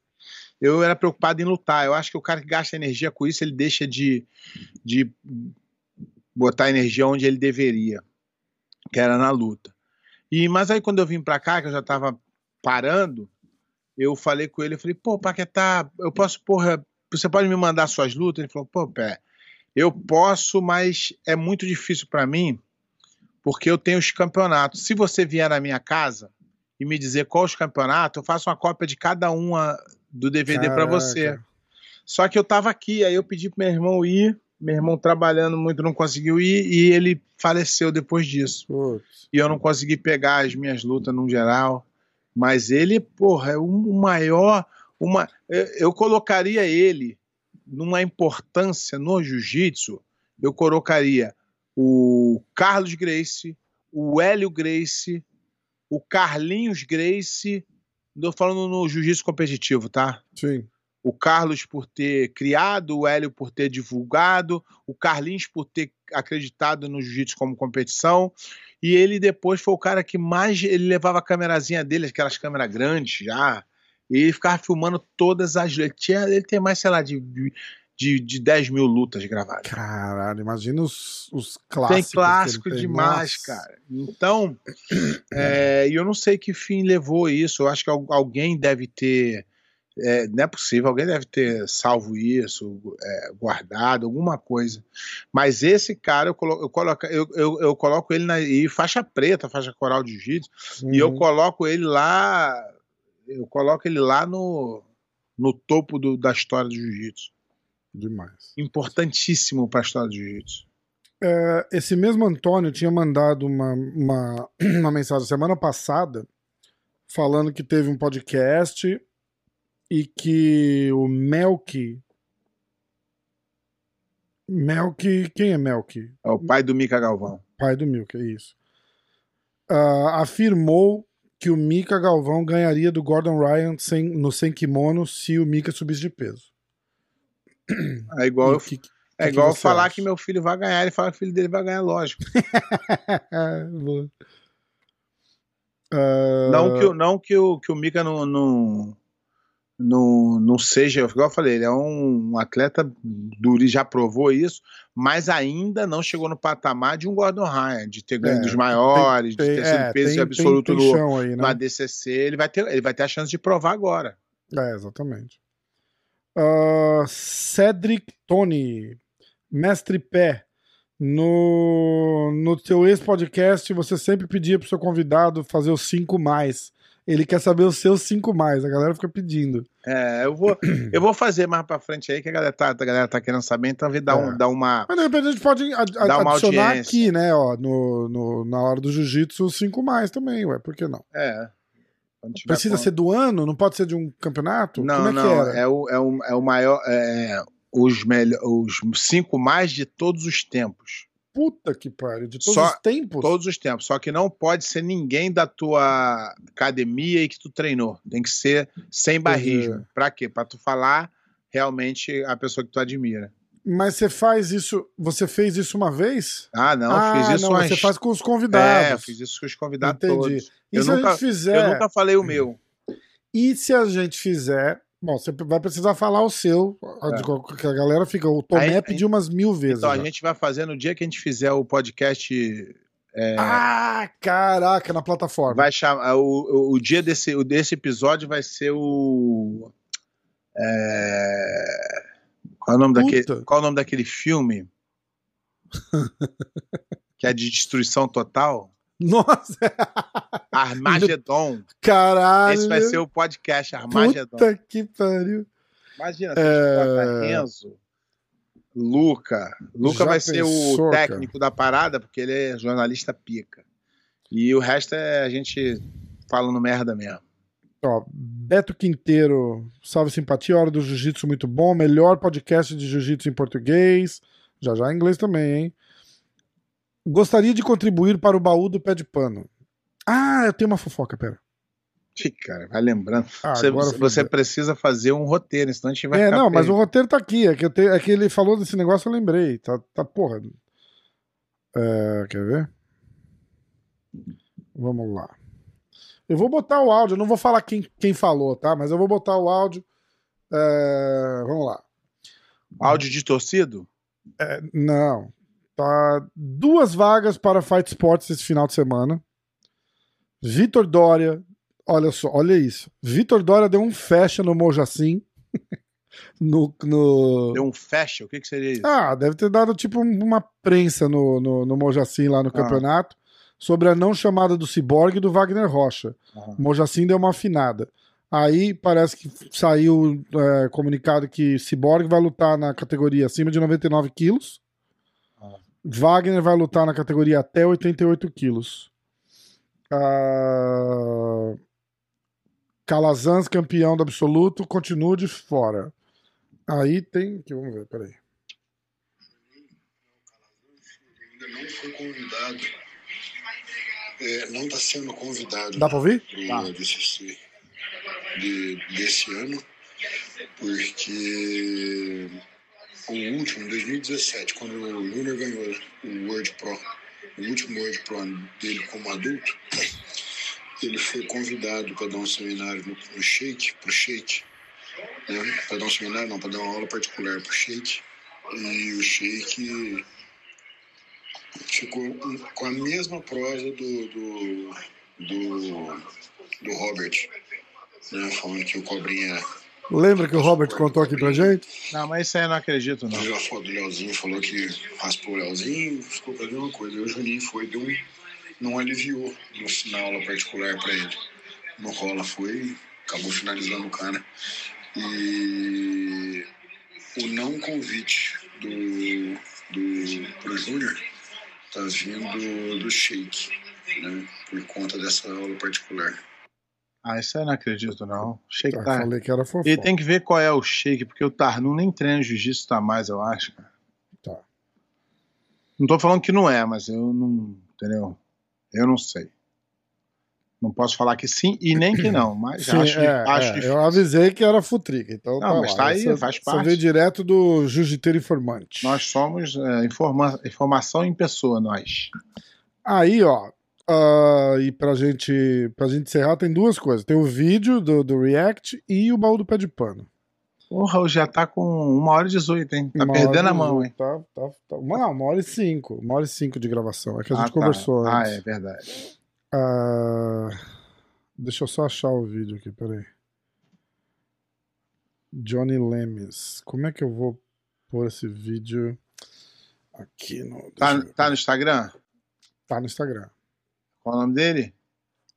B: Eu era preocupado em lutar. Eu acho que o cara que gasta energia com isso, ele deixa de, de botar energia onde ele deveria, que era na luta. E mas aí quando eu vim pra cá, que eu já tava parando, eu falei com ele, eu falei, pô, Paquetá, eu posso, porra, você pode me mandar suas lutas? Ele falou, pô, pé, eu posso, mas é muito difícil pra mim, porque eu tenho os campeonatos. Se você vier na minha casa e me dizer qual os campeonatos, eu faço uma cópia de cada uma do DVD pra você. Só que eu tava aqui, aí eu pedi pro meu irmão ir, meu irmão trabalhando muito não conseguiu ir e ele faleceu depois disso.
A: Putz.
B: E eu não consegui pegar as minhas lutas no geral. Mas ele, porra, é o maior. Uma, eu colocaria ele numa importância no jiu-jitsu. Eu colocaria o Carlos Grace, o Hélio Grace, o Carlinhos Grace. Estou falando no jiu-jitsu competitivo, tá?
A: Sim.
B: o Carlos por ter criado, o Hélio por ter divulgado, o Carlinhos por ter acreditado no jiu-jitsu como competição, e ele depois foi o cara que mais ele levava a câmerazinha dele, aquelas câmeras grandes já, e ele ficava filmando todas as ele, tinha, ele tem mais, sei lá, de, de, de 10 mil lutas gravadas.
A: Caralho, imagina os, os clássicos.
B: Tem clássico
A: tem.
B: demais,
A: Nossa.
B: cara. Então, é, eu não sei que fim levou isso. Eu acho que al- alguém deve ter É, não é possível, alguém deve ter salvo isso, é, guardado, alguma coisa. Mas esse cara, eu coloco, eu coloco, eu, eu, eu coloco ele na e faixa preta, faixa coral de jiu-jitsu, e eu
A: Uhum.
B: coloco ele lá, eu coloco ele lá no, no topo do- da história do jiu-jitsu.
A: Demais.
B: Importantíssimo para a história do jiu-jitsu.
A: É, esse mesmo Antônio tinha mandado uma, uma, uma mensagem semana passada falando que teve um podcast e que o Melk. Melk. Quem é Melk?
B: É o pai do Mika Galvão.
A: Pai do Milk, é isso. Ah, afirmou que o Mika Galvão ganharia do Gordon Ryan sem, no sem kimono se o Mika subisse de peso.
B: É igual,
A: E
B: eu,
A: que-
B: é
A: que
B: igual falar
A: acha?
B: que meu filho vai ganhar, ele fala que o filho dele vai ganhar, lógico.
A: Ah,
B: Não que, o- não que o, que o Mika não, não, não, não seja, igual eu falei, ele é um atleta duro e já provou isso, mas ainda não chegou no patamar de um Gordon Ryan, de ter ganho
A: É,
B: dos maiores,
A: tem-
B: de ter sido
A: é,
B: peso
A: tem-
B: absoluto
A: tem,
B: no,
A: aí,
B: no
A: né?
B: ADCC. Ele vai, ter, ele vai ter a chance de provar agora.
A: É, exatamente. Ah, Cedric Tony, mestre pé. No, no teu ex-podcast, você sempre pedia pro seu convidado fazer os cinco mais. Ele quer saber os seus cinco mais. A galera fica pedindo.
B: É, eu vou, eu vou fazer mais pra frente aí, que a galera tá, a galera tá querendo saber, então vi dar,
A: É.
B: um, dar uma.
A: Mas de repente a gente pode ad-
B: Dá uma
A: adicionar
B: audiência.
A: aqui, né? Ó, no, no- na hora do jiu-jitsu, os cinco mais também, ué. Por que não?
B: É.
A: Precisa
B: com-
A: ser do ano? Não pode ser de um campeonato?
B: Não,
A: Como é
B: não, é o, é o, é o maior. é, os, melhor, os cinco mais de todos os tempos.
A: Puta que pariu. De todos
B: Só-
A: os tempos?
B: Todos os tempos. Só que não pode ser ninguém da tua academia e que tu treinou. Tem que ser sem barrismo. Pra quê? Pra tu falar realmente a pessoa que tu admira.
A: Mas você faz isso. Você fez isso uma vez?
B: Ah, não,
A: ah,
B: fiz isso
A: não,
B: umas-
A: você faz com os
B: É,
A: convidados.
B: fiz isso com os convidados
A: Entendi.
B: todos.
A: E
B: Eu
A: se a
B: nunca-
A: gente fizer.
B: Eu nunca falei o meu.
A: E se a gente fizer. Bom, você vai precisar falar o seu. a
B: É.
A: que a galera fica. O Tomé
B: Aí-
A: pediu umas mil vezes.
B: Então a
A: já.
B: gente vai fazer no dia que a gente fizer o podcast. é,
A: Ah, caraca, na plataforma.
B: vai chamar. O, o, o dia desse, o desse episódio vai ser o. é, qual, é o nome
A: Puta.
B: daquele, qual é o nome daquele filme? que é de destruição total?
A: Nossa,
B: Armagedon.
A: caralho.
B: Esse vai ser o podcast Armagedon.
A: Puta que pariu.
B: Imagina, se
A: É.
B: Renzo, Luca. Luca
A: Já
B: vai ser
A: pensou,
B: o técnico da parada, porque ele é jornalista pica. E o resto é a gente falando merda mesmo.
A: Ó, Beto Quinteiro, salve simpatia, hora do jiu-jitsu muito bom, melhor podcast de jiu-jitsu em português, já já em inglês também, hein? Gostaria de contribuir para o baú do pé de pano. Ah, eu tenho uma fofoca, pera.
B: Ih, cara, vai lembrando.
A: Ah,
B: você
A: agora
B: você precisa fazer um roteiro, senão a gente vai
A: É, não, mas o roteiro tá aqui, é que, eu te- é que ele falou desse negócio, eu lembrei, tá, tá porra. É, quer ver? Vamos lá. Eu vou botar o áudio, eu não vou falar quem, quem falou, tá? Mas eu vou botar o áudio. É, vamos lá.
B: Áudio de torcido?
A: Não. Tá duas vagas para Fight Sports esse final de semana. Vitor Dória, olha só, olha isso. Vitor Dória deu um fecha no Mojacin. no, no...
B: Deu um fecha? O que, que seria isso?
A: Ah, deve ter dado tipo um- uma prensa no, no, no Mojacin lá no
B: Ah.
A: campeonato sobre a não chamada do Cyborg e do Wagner Rocha.
B: Ah.
A: O Mojacin deu uma afinada. Aí parece que saiu é, comunicado que Cyborg vai lutar na categoria acima de 99 quilos. Wagner vai lutar na categoria até 88 quilos. Ah, Calazans, campeão do absoluto, continua de fora. Aí tem. que- Vamos ver, peraí.
C: ainda não foi convidado. É, não está sendo convidado
A: Dá pra ouvir?
C: para o ADCC de, desse ano, porque o último, em 2017, quando o Júnior ganhou o World Pro, o último World Pro dele como adulto, ele foi convidado para dar um seminário no, no Shake, pro Shake, né? para dar um seminário, não, para dar uma aula particular pro Shake, e o Shake ficou com a mesma prosa do, do, do, do Robert, né? falando que o Cobrinha
A: Lembra que o Robert contou aqui pra gente?
B: Não, mas isso aí eu não acredito, não.
C: Viu a foto do Leozinho, falou que raspou o Leozinho, ficou com a mesma coisa. Aí o Juninho foi, deu um, não aliviou no, na aula particular pra ele. No rola foi, acabou finalizando o cara. E o não convite do, do pro Júnior tá vindo do Sheik, né? Por conta dessa aula particular.
B: Ah, isso aí eu não acredito, não. Shake tá.
A: falei que era fofo.
B: E tem que ver qual é o shake, porque o Tarnum nem treina jiu-jitsu tá mais, eu acho, cara.
A: Tá.
B: Não tô falando que não é, mas eu não. Entendeu? Eu não sei. Não posso falar que sim e nem que não, mas
A: Sim,
B: acho,
A: é,
B: acho
A: é,
B: difícil.
A: eu avisei que era futrica, então
B: Não,
A: tá
B: mas
A: lá.
B: tá aí,
A: Você-
B: faz
A: Você
B: parte.
A: veio direto do Jiu-Jiteiro Informante.
B: Nós somos é, informa- informação em pessoa, nós.
A: Aí, ó, ah, e pra gente, pra gente encerrar, tem duas coisas. Tem o vídeo do, do React e o baú do pé de pano.
B: Porra, hoje já tá com uma hora e 18, hein? Tá
A: Uma
B: perdendo a mão, hein?
A: Tá, tá, tá. Não, uma hora e cinco. Uma hora e cinco de gravação. É que a gente
B: Ah, tá.
A: conversou
B: Ah,
A: antes.
B: é verdade.
A: Ah, deixa eu só achar o vídeo aqui, peraí. Johnny Lemes. Como é que eu vou pôr esse vídeo aqui no.
B: Tá, tá no Instagram?
A: Tá no Instagram.
B: Qual o nome dele?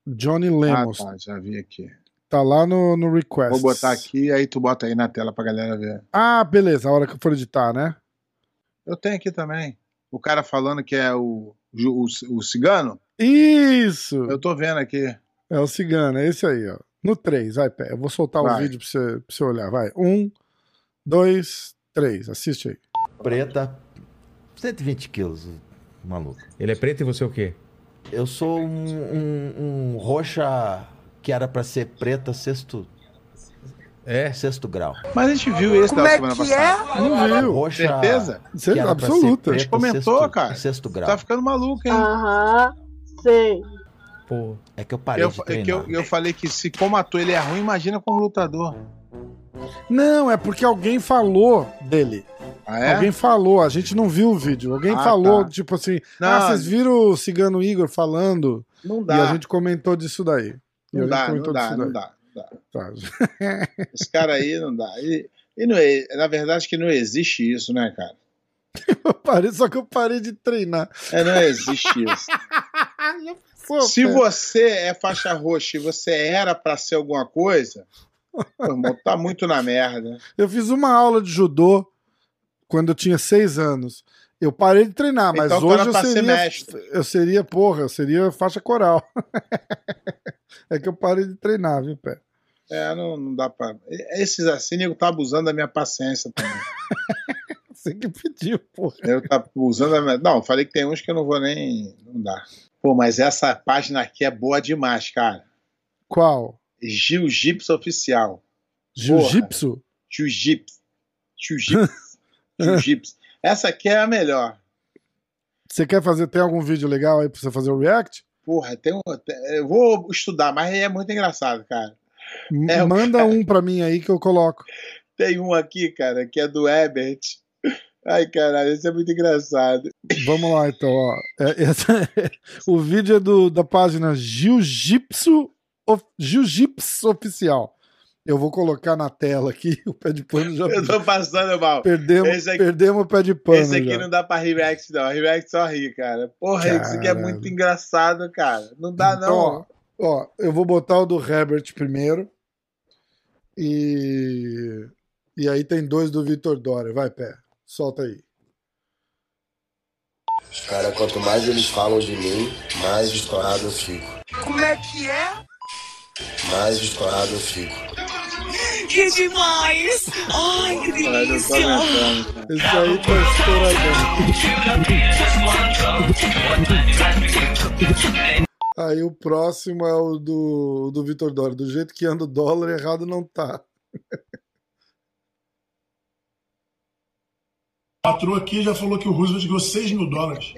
A: Johnny Lemos.
B: Ah, tá, já vi aqui.
A: Tá lá no, no request.
B: Vou botar aqui, aí tu bota aí na tela pra galera ver.
A: Ah, beleza, a hora que eu for editar, né?
B: Eu tenho aqui também. O cara falando que é o, o, o cigano,
A: Isso!
B: eu tô vendo aqui.
A: É o cigano, é esse aí, ó. No 3, vai, pé. Eu vou soltar o
B: Vai.
A: vídeo pra você, pra você olhar. Vai. Um, dois, três. Assiste aí.
D: Preta, 120 quilos, maluco.
E: Ele é preto e você é o quê?
D: Eu sou um, um- um roxa que era pra ser preta sexto,
E: É?
D: sexto grau.
B: Mas a gente viu esse da semana passada.
A: Não viu?
D: Roxa
B: Certeza?
A: Cer-
D: que era pra ser
A: absoluta.
D: preta,
B: Comentou,
D: sexto,
B: cara.
D: Sexto grau.
B: Tá ficando maluco, hein?
F: Aham, sei.
E: Pô.
D: É que eu parei
B: eu,
D: de
B: é
D: treinar.
B: que eu, eu falei que se como ator ele é ruim, imagina como lutador.
A: Não, é porque alguém falou dele.
B: Ah, é?
A: Alguém falou, a gente não viu o vídeo. Alguém
B: Ah,
A: falou,
B: tá.
A: tipo assim,
B: Não,
A: ah, vocês viram o Cigano Igor falando?
B: Não
A: E
B: dá.
A: a gente comentou disso daí. E
B: Não dá, não dá, não dá, não dá.
A: Tá.
B: Esse cara aí não dá. E, e não é, na verdade que não existe isso, né, cara?
A: Eu parei, só que eu parei de treinar.
B: É, não existe isso.
A: Pô,
B: Se
A: pé.
B: você é faixa roxa e você era pra ser alguma coisa, irmão, tá muito na merda.
A: Eu fiz uma aula de judô quando eu tinha seis anos. Eu parei de treinar, mas
B: Então
A: hoje eu
B: ser
A: seria,
B: mestre.
A: eu seria, porra, eu seria faixa coral. é que eu parei de treinar, viu, pé?
B: É, não, não dá pra. Esses assim, nego tá abusando da minha paciência também.
A: Você que pediu, porra.
B: Eu tá usando a minha... Não, falei que tem uns que eu não vou nem. Não dá. Pô, mas essa página aqui é boa demais, cara.
A: Qual?
B: Jiu-Jitsu Oficial.
A: Jiu-jitsu?
B: Jiu-Jitsu. Jiu-Jitsu. Jiu-Jitsu. Essa aqui é a melhor.
A: Você quer fazer, tem algum vídeo legal aí pra você fazer o react?
B: Porra, tem um. Eu vou estudar, mas é muito engraçado, cara. É,
A: Manda
B: cara-
A: um pra mim aí que eu coloco.
B: Tem um aqui, cara, que é do Ebert. Ai, caralho, esse é muito engraçado.
A: Vamos lá, então, ó. É, essa- o vídeo é do, da página Jiu-Jitsu of- Jiu-Jitsu Oficial. Eu vou colocar na tela aqui, o pé de pano já.
B: Eu tô passando mal.
A: Perdemos,
B: aqui-
A: perdemos o pé de pano.
B: Esse aqui
A: já.
B: não dá pra react, não. React só ri, cara. Porra, isso aqui é muito engraçado, cara. Não dá,
A: Então,
B: não.
A: ó, ó, eu vou botar o do Herbert primeiro. E. E aí tem dois do Vitor Dória. Vai, pé. Solta aí.
G: Cara, quanto mais eles falam de mim, mais estourado eu fico.
H: Como é que é?
G: Mais estourado eu fico.
H: Que demais! Ai, que
B: cara.
A: Esse aí tá estouradão. Aí o próximo é o do, do Vitor Dória. Do jeito que anda o dólar, errado não tá.
I: A patroa aqui já falou que o Roosevelt ganhou 6 mil dólares.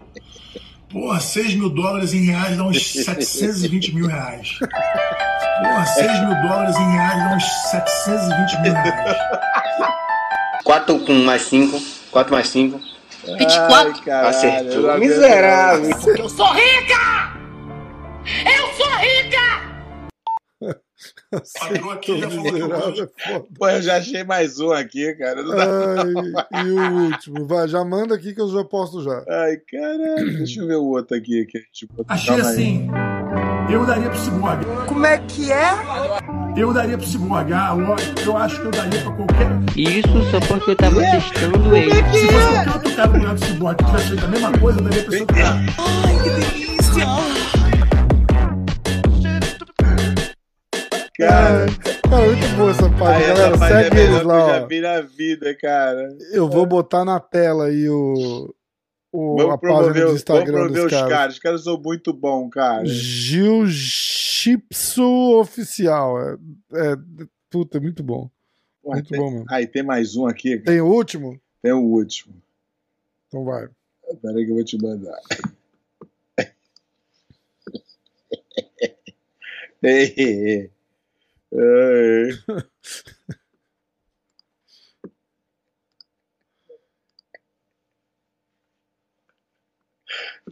I: Porra, 6 mil dólares em reais dá uns 720 mil reais. Porra, 6 mil dólares em reais dá uns 720 mil reais.
J: 4 com mais 5. 4 mais 5.
B: 24. Ai, caralho,
J: Acertou. Miserável.
H: Eu sou rica! Eu sou rica!
I: Patroa aqui já
A: Miserável é.
B: Pô, eu já achei mais um aqui, cara. Não dá
A: Ai, e o último, vai, já manda aqui que eu já posto já.
B: Ai, caralho. Deixa eu ver o outro aqui. Que, tipo,
I: Achei
B: aí.
I: assim, eu daria pro Cyborg.
H: Como é que é?
I: Eu daria pro Cyborg. Ah, lógico, eu acho que eu daria pra qualquer...
K: Isso só porque eu tava testando ele.
I: Se fosse qualquer outro cara do Cyborg que tivesse feito a mesma coisa, eu daria pra esse outro cara.
H: Ai, que delícia!
B: Cara,
A: Cara, muito boa essa página, galera.
B: essa página é
A: Segue eles
B: que eu
A: lá,
B: já vi na vida, cara.
A: Eu vou botar na tela aí o, o
B: Vamos
A: a
B: promover,
A: página do
B: vamos
A: Instagram
B: promover
A: dos
B: os
A: caras.
B: caras. Os caras são muito bons, cara.
A: Gil Chipso Oficial. É, é, puta, é muito bom.
B: Porra,
A: muito
B: tem-
A: bom mesmo.
B: Aí tem mais um aqui. cara.
A: Tem o último?
B: Tem o último.
A: Então vai.
B: Peraí que eu vou te mandar. Ei, ei, ei. Ai.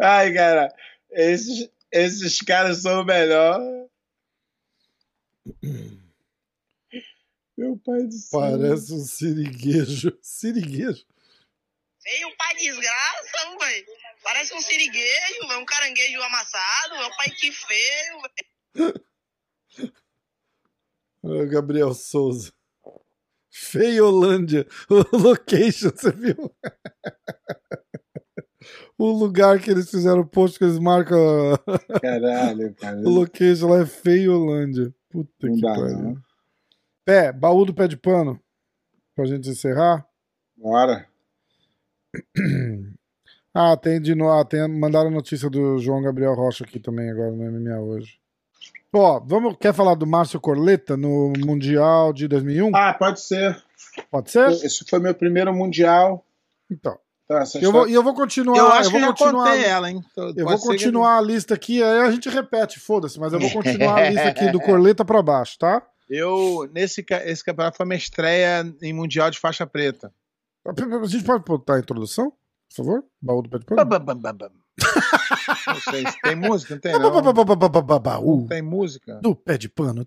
B: Ai, cara, esses, esses caras são o melhor. Meu pai do céu.
A: Parece um siriguejo. Siriguejo?
L: Feio pai desgraça, velho. Parece um siriguejo, velho. Um caranguejo amassado. Meu pai que feio, velho.
A: Gabriel Souza. Feiolândia. O location, você viu? O lugar que eles fizeram o post que eles marcam.
B: Caralho, cara.
A: O location lá é Feiolândia. Puta que
B: dá,
A: pariu.
B: não.
A: Pé, baú do pé de pano. Pra gente encerrar.
B: Bora.
A: Ah, tem de novo. Ah, tem, mandaram a notícia do João Gabriel Rocha aqui também agora no MMA hoje. Ó, vamos, quer falar do Márcio Corleta no Mundial de 2001?
B: Ah, pode ser.
A: Pode ser?
B: Esse foi meu primeiro mundial.
A: Então.
B: Tá,
A: Eu vou, e eu vou continuar.
B: Eu acho
A: vou
B: que eu já
A: continuar,
B: contei ela, hein? Então,
A: Eu vou
B: ser que-
A: continuar a lista aqui, aí a gente repete, foda-se, mas eu vou continuar a lista aqui do Corleta pra baixo, tá?
B: Eu, nesse esse campeonato foi minha estreia em Mundial de faixa preta.
A: A gente pode botar a introdução, por favor? Baú do pé de pano?
B: Não sei, tem música, não tem não. não tem música.
A: Do pé de pano.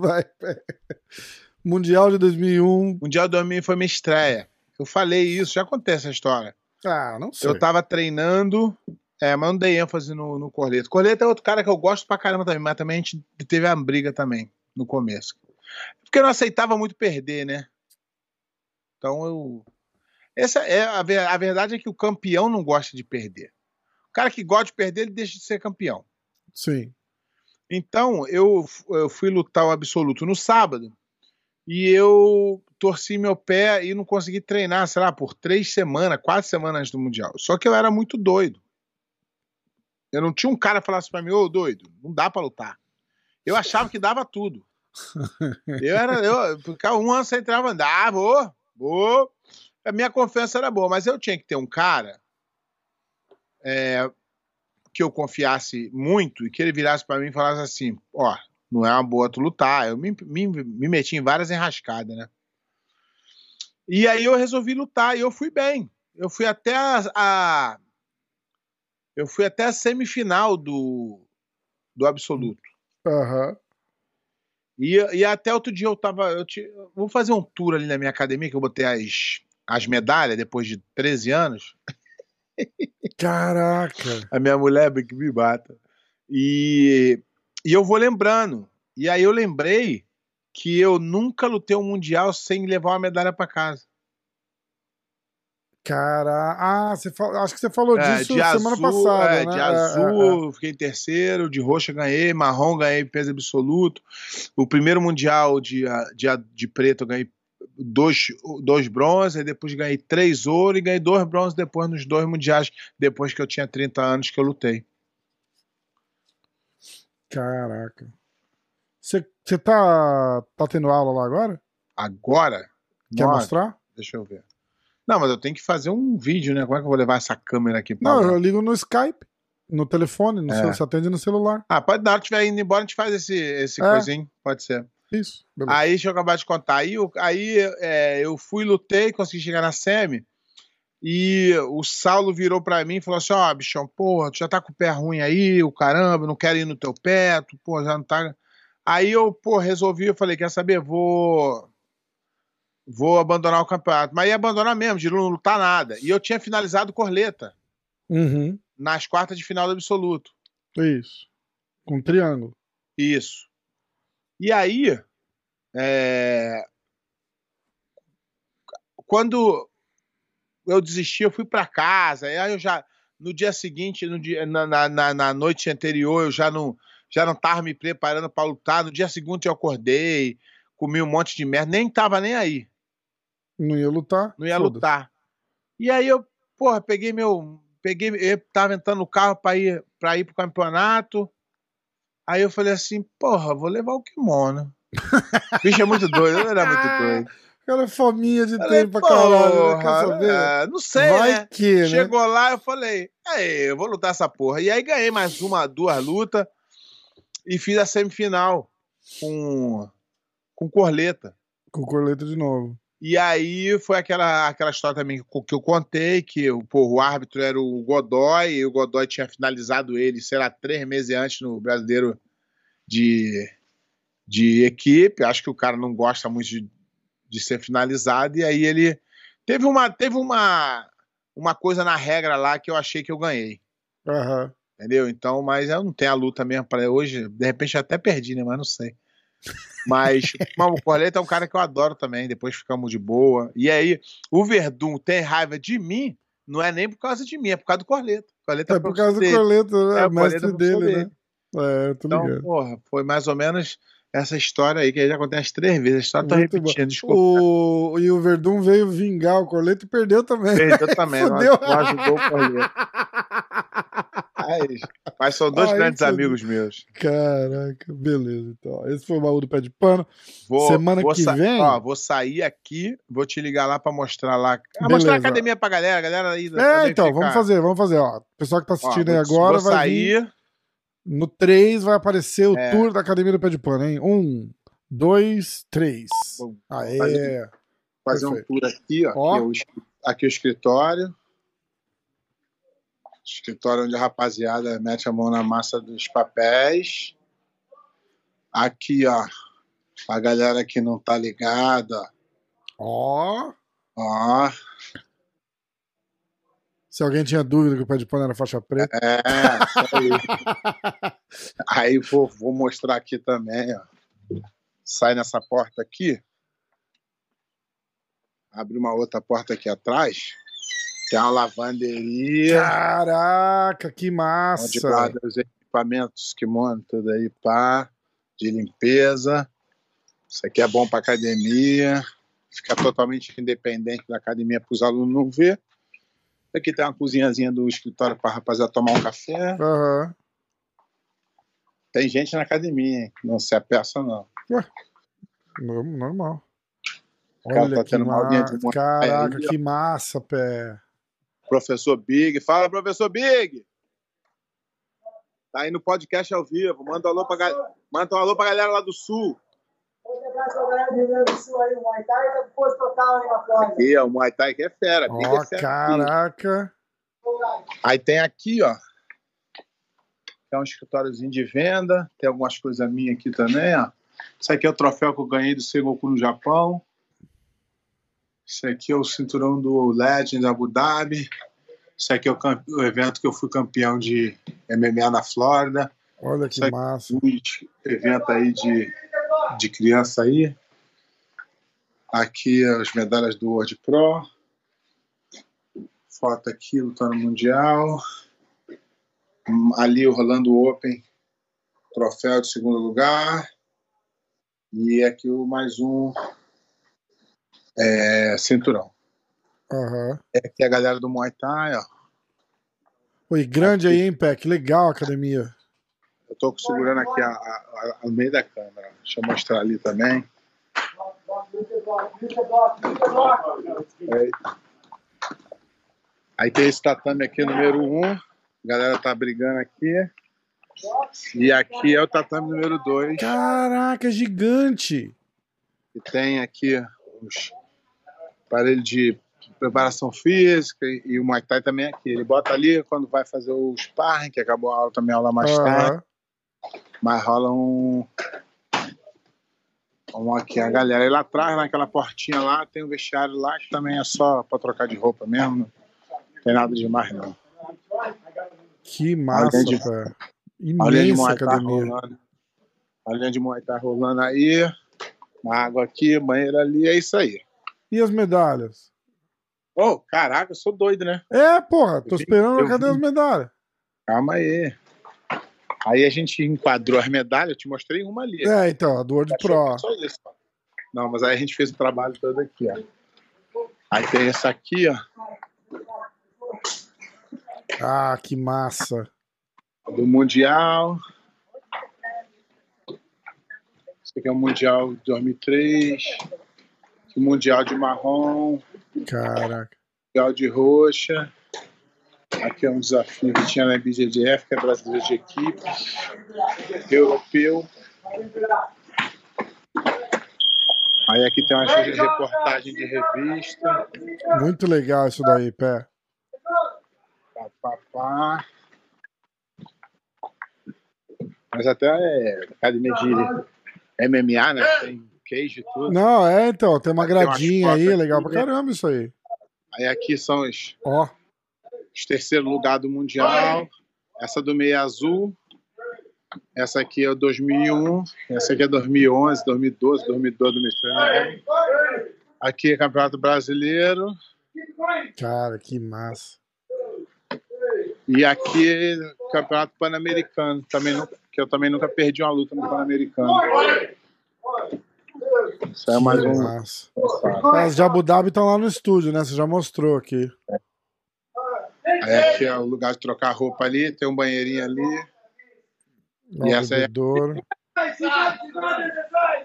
A: Vai. Mundial de 2001.
B: Mundial de 2001 foi minha estreia. Eu falei isso, já acontece essa história.
A: Ah, não sei.
B: Eu tava treinando, é, mas não dei ênfase no, no Corleta. É outro cara que eu gosto pra caramba também, mas também a gente teve uma briga também no começo. Porque eu não aceitava muito perder, né? Então eu essa é a, a verdade é que o campeão não gosta de perder. O cara que gosta de perder, ele deixa de ser campeão.
A: Sim.
B: Então, eu, eu fui lutar o absoluto no sábado e eu torci meu pé e não consegui treinar, sei lá, por três semanas, quatro semanas antes do Mundial. Só que eu era muito doido. Eu não tinha um cara que falasse pra mim, ô doido, não dá pra lutar. Eu achava que dava tudo. Eu era, eu ficava um ano sem treinar, andava, vou, vou. A minha confiança era boa, mas eu tinha que ter um cara é, que eu confiasse muito e que ele virasse pra mim e falasse assim: ó, não é uma boa tu lutar. Eu me, me, me meti em várias enrascadas, né? E aí eu resolvi lutar e eu fui bem. Eu fui até a, a- eu fui até a semifinal do, do absoluto.
A: Aham.
B: E, e até outro dia eu tava. Eu te- vou fazer um tour ali na minha academia, que eu botei as, as medalhas depois de 13 anos.
A: Caraca.
B: A minha mulher que me bata. E, e eu vou lembrando. E aí eu lembrei que eu nunca lutei um mundial sem levar uma medalha pra casa.
A: Cara, ah, você fala- acho que você falou
B: É,
A: disso semana
B: azul,
A: passada,
B: é,
A: né?
B: De
A: É,
B: azul
A: é, é.
B: fiquei em terceiro, de roxo eu ganhei, marrom ganhei peso absoluto. O primeiro mundial de, de, de preto eu ganhei dois, dois bronze, aí depois ganhei três ouro e ganhei dois bronze depois nos dois mundiais, depois que eu tinha 30 anos que eu lutei.
A: Caraca. Você tá, tá tendo aula lá agora?
B: Agora?
A: Quer
B: Nossa,
A: mostrar?
B: Deixa eu ver. Não, mas eu tenho que fazer um vídeo, né? Como é que eu vou levar essa câmera aqui pra
A: Não,
B: lá?
A: eu ligo no Skype, no telefone, no
B: É.
A: seu, você atende no celular.
B: Ah, pode dar, estiver indo embora, a gente faz esse, esse
A: É.
B: coisinho, pode ser.
A: Isso, beleza.
B: Aí, deixa eu acabar de contar. Aí, eu- aí é, eu fui, lutei, consegui chegar na semi. E o Saulo virou pra mim e falou assim: Ó, bichão, porra, tu já tá com o pé ruim aí, o caramba, não quero ir no teu pé, tu, pô, já não tá. Aí eu, pô, resolvi, eu falei: quer saber? Vou. Vou abandonar o campeonato. Mas ia abandonar mesmo, de não lutar nada. E eu tinha finalizado Corleta
A: Uhum.
B: nas quartas de final do absoluto.
A: Isso. Com triângulo.
B: Isso. E aí, é, quando eu desisti, eu fui para casa. Aí eu já, no dia seguinte, no dia, na, na, na- noite anterior, eu já não, já não tava me preparando para lutar. No dia seguinte eu acordei, comi um monte de merda, nem tava nem aí.
A: Não ia lutar?
B: Não ia lutar. E aí eu, porra, peguei meu. Peguei, eu tava entrando no carro pra ir, pra ir pro campeonato. Aí eu falei assim, porra, vou levar o kimono. O bicho é muito doido, ele era muito doido.
A: Cara, é fominha de
B: Falei,
A: tempo pra caralho, né? Quer
B: porra,
A: saber?
B: é, não sei,
A: Vai
B: né?
A: que, né?
B: Chegou lá, eu falei, aí, eu vou lutar essa porra. E aí ganhei mais uma, duas lutas e fiz a semifinal com, com Corleta.
A: Com corleta de novo.
B: E aí foi aquela, aquela história também que, eu contei, que o, pô, o árbitro era o Godoy, e o Godoy tinha finalizado ele, sei lá, três meses antes no brasileiro de, de equipe. Acho que o cara não gosta muito de, de ser finalizado, e aí ele teve uma, teve uma, uma coisa na regra lá que eu achei que eu ganhei.
A: Aham.
B: Entendeu? Então, mas eu não tenho a luta mesmo para hoje. De repente eu até perdi, né? Mas não sei. Mas, o Corleta é um cara que eu adoro também. Depois ficamos de boa. E aí, o Verdun tem raiva de mim, não é nem por causa de mim, é por causa do Corleta. O Corleta
A: É por causa do
B: dele.
A: corleta, né?
B: É,
A: É,
B: o
A: mestre
B: é professor
A: dele,
B: dele.
A: né? É, tô
B: Então,
A: ligado.
B: porra, foi mais ou menos essa história aí que já umas três vezes. A história tá
A: bom.
B: repetindo, desculpa.
A: O... E o Verdun veio vingar o Corleto e perdeu também.
B: Perdeu também, não, ajudou o Corleta. Mas, mas são dois
A: Aí
B: grandes
A: fudeu.
B: amigos meus.
A: Caraca, beleza. Então, esse foi o baú do pé de pano.
B: Vou,
A: Semana
B: vou
A: que vem.
B: Ó, vou sair aqui, vou te ligar lá pra mostrar lá. Ah, mostrar a academia pra galera, a galera aí.
A: É, então,
B: fica-
A: vamos fazer, vamos fazer. Ó, o pessoal que tá
B: Ó,
A: assistindo aí
B: vou-
A: agora
B: vou
A: vai vir.
B: sair.
A: No 3 vai aparecer o
B: É.
A: tour da Academia do Pé de Pano, hein? Um, dois, três. Aê.
B: fazer- Fazer um tour aqui, ó.
A: Ó.
B: Aqui, é o, aqui é o escritório. Escritório onde a rapaziada mete a mão na massa dos papéis. Aqui, ó. A galera que não tá ligada.
A: Ó.
B: Ó.
A: Se alguém tinha dúvida que o Pé de Pano era faixa preta.
B: É, isso aí. Aí vou, vou mostrar aqui também, ó. Sai nessa porta aqui. Abre uma outra porta aqui atrás. Tem uma lavanderia.
A: Caraca, que
B: Onde
A: massa.
B: guarda os equipamentos, kimono, tudo aí, pá, de limpeza. Isso aqui é bom para academia. Fica totalmente independente da academia para os alunos não ver. Aqui tem uma cozinhazinha do escritório para rapaziada tomar um café.
A: Aham.
B: Tem gente na academia, hein? Não se apeça, não.
A: No- Normal.
B: Cara
A: Olha
B: tá
A: que
B: Thai
A: Caraca,
B: aí,
A: que massa, pé.
B: Professor Big. Fala, professor Big! Tá aí no podcast ao vivo. Manda um alô pra, ga- Manda um alô pra galera lá do sul. Aqui, ó, o Muay Thai que é fera.
A: Ó,
B: é fera.
A: caraca.
B: Aí tem aqui, ó. É um escritóriozinho de venda. Tem algumas coisas minhas aqui também, ó. Isso aqui é o troféu que eu ganhei do Sengoku no Japão. Isso aqui é o cinturão do Legend Abu Dhabi. Isso aqui é o, o evento que eu fui campeão de MMA na Flórida.
A: Olha que massa.
B: é um evento aí de, de criança aí. Aqui as medalhas do World Pro. Foto aqui, lutando mundial. Ali o Rolando Open, troféu de segundo lugar. E aqui o mais um é, cinturão.
A: Aham.
B: É aqui a galera do Muay Thai, ó.
A: Oi, grande aí, hein? Que legal a academia.
B: Eu tô segurando aqui a, a, a- meio da câmera. Deixa eu mostrar ali também. Aí, aí tem esse tatame aqui, número 1. Um. A galera tá brigando aqui. E aqui é o tatame número 2.
A: Caraca, gigante.
B: E tem aqui os aparelhos de preparação física e, e o Muay Thai também é aqui. Ele bota ali quando vai fazer o sparring, que acabou a aula também, a aula mais
A: Aham.
B: tarde. Mas rola um. Vamos aqui, a galera. E lá atrás, naquela portinha lá, tem um vestiário lá que também é só pra trocar de roupa mesmo. Não tem nada demais, não.
A: Que massa,
B: de-
A: cara. Imensa academia.
B: rolando. Aulinha de Muay Thai rolando aí. Uma água aqui, banheiro ali, é isso aí.
A: E as medalhas?
B: Ô, caraca, eu sou doido, né?
A: É, porra, tô esperando.
B: eu
A: Cadê
B: vi.
A: as medalhas?
B: Calma aí. Aí a gente enquadrou as medalhas, eu te mostrei uma ali.
A: É, então, a do World Pro.
B: Só isso, ó. Não, mas aí a gente fez o trabalho todo aqui, ó. Aí tem essa aqui, ó,
A: Ah, que massa.
B: do Mundial. Esse aqui é o Mundial de 2003. O Mundial de marrom.
A: Caraca.
B: Mundial de roxa. Aqui é um desafio que tinha na BJJF, que é brasileiro de equipe. Europeu. Aí aqui tem uma reportagem de revista.
A: Muito legal isso daí, pé.
B: Pá, pá, pá. Mas até é academia de MMA, né? Tem queijo e tudo.
A: Não, é, então, tem uma
B: Tem
A: gradinha aí, legal pra
B: né?
A: caramba isso aí.
B: Aí aqui são os,
A: Ó,
B: os terceiro lugar do Mundial. Essa do meio azul. Essa aqui é o 2001. Essa aqui é 2011, 2012, 2012, 2013. Aqui é Campeonato Brasileiro.
A: cara, que massa.
B: E aqui é Campeonato Pan-Americano. Também nunca- que eu também nunca perdi uma luta no Pan-Americano. É mais um.
A: As de Abu Dhabi estão lá no estúdio, né? Você já mostrou aqui.
B: Aí aqui é o lugar de trocar roupa ali, tem um banheirinho ali. E essa é.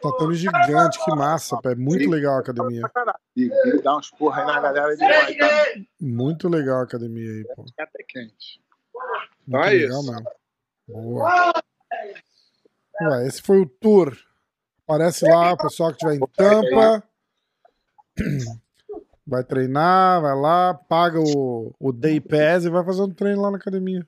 A: Tatame gigante, que massa, pé. Muito legal a academia.
B: E, e dá uns porra aí na galera de Muay Thai.
A: Muito legal a academia aí, pô.
B: Fica até quente.
A: Muito
B: é
A: legal
B: isso.
A: mesmo. Boa. Ué, esse foi o tour. Aparece lá, o pessoal que estiver em Tampa. Vai treinar, vai lá, paga o, o Day Pass e vai fazer um treino lá na academia.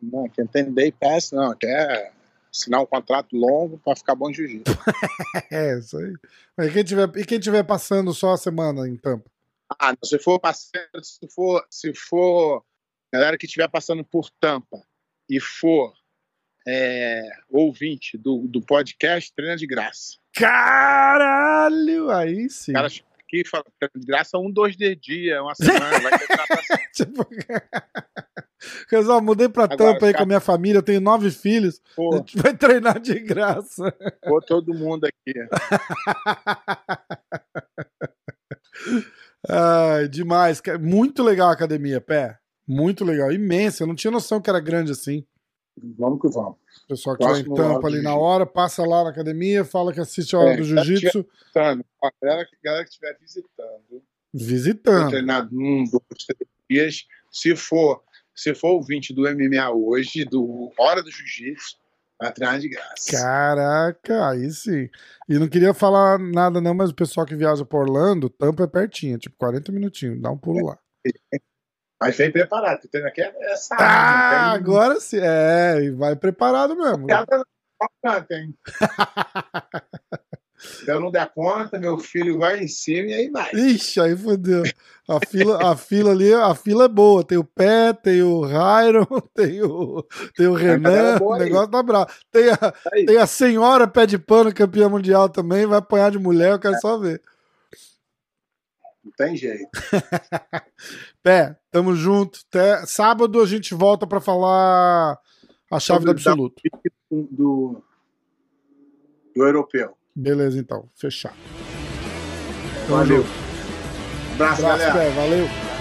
B: Não, quem tem day pass, não, quer assinar um contrato longo pra ficar bom em jiu-jitsu.
A: É, isso aí. E quem, tiver, e quem tiver passando só a semana em Tampa?
B: Ah, não, se for passando, se for, se for galera que estiver passando por Tampa e for é, ouvinte do, do podcast, treina de graça.
A: Caralho! Aí sim.
B: O cara chega aqui e fala, treina de graça um, dois de dia, uma semana, vai treinar pra
A: Tipo, Casal, mudei pra
B: Agora,
A: Tampa aí
B: cara-
A: com a minha família, eu tenho nove filhos.
B: Pô.
A: A gente vai treinar de graça.
B: pôr todo mundo aqui.
A: Ai, demais. Muito legal a academia, pé. Muito legal. Imensa. Eu não tinha noção que era grande assim.
B: Vamos que vamos.
A: O pessoal que estiver em Tampa ali na hora, passa lá na academia, fala que assiste a hora
B: É,
A: do jiu-jitsu,
B: visitando, a galera, que- galera que estiver visitando,
A: visitando.
B: treinar um, dois, três dias. Se for, se for ouvinte do MMA hoje, do Hora do Jiu-Jitsu, vai treinar de graça.
A: Caraca, aí sim. E não queria falar nada não, mas o pessoal que viaja pra Orlando, Tampa é pertinho, tipo 40 minutinhos, dá um pulo lá.
B: Mas vem preparado, tu treina aqui é essa
A: Ah, agora sim. É, e vai preparado mesmo.
B: tem. Se eu não der conta, meu filho vai em cima e aí vai.
A: Ixi, aí fodeu. A fila, a fila ali, a fila é boa. Tem o Pé, tem o Rairon, tem o, tem o Renan,
B: boa
A: o
B: aí.
A: negócio tá bravo. Tem a,
B: Aí.
A: tem a senhora pé de pano, campeã mundial também, vai apanhar de mulher, eu quero só ver.
B: Não tem jeito.
A: Pé, tamo junto. Até sábado a gente volta pra falar a chave do absoluto.
B: Do, do, europeu.
A: Beleza, então. Fechado.
B: Valeu.
A: junto.
B: Abraço,
A: Abraço,
B: galera.
A: Pé. Valeu.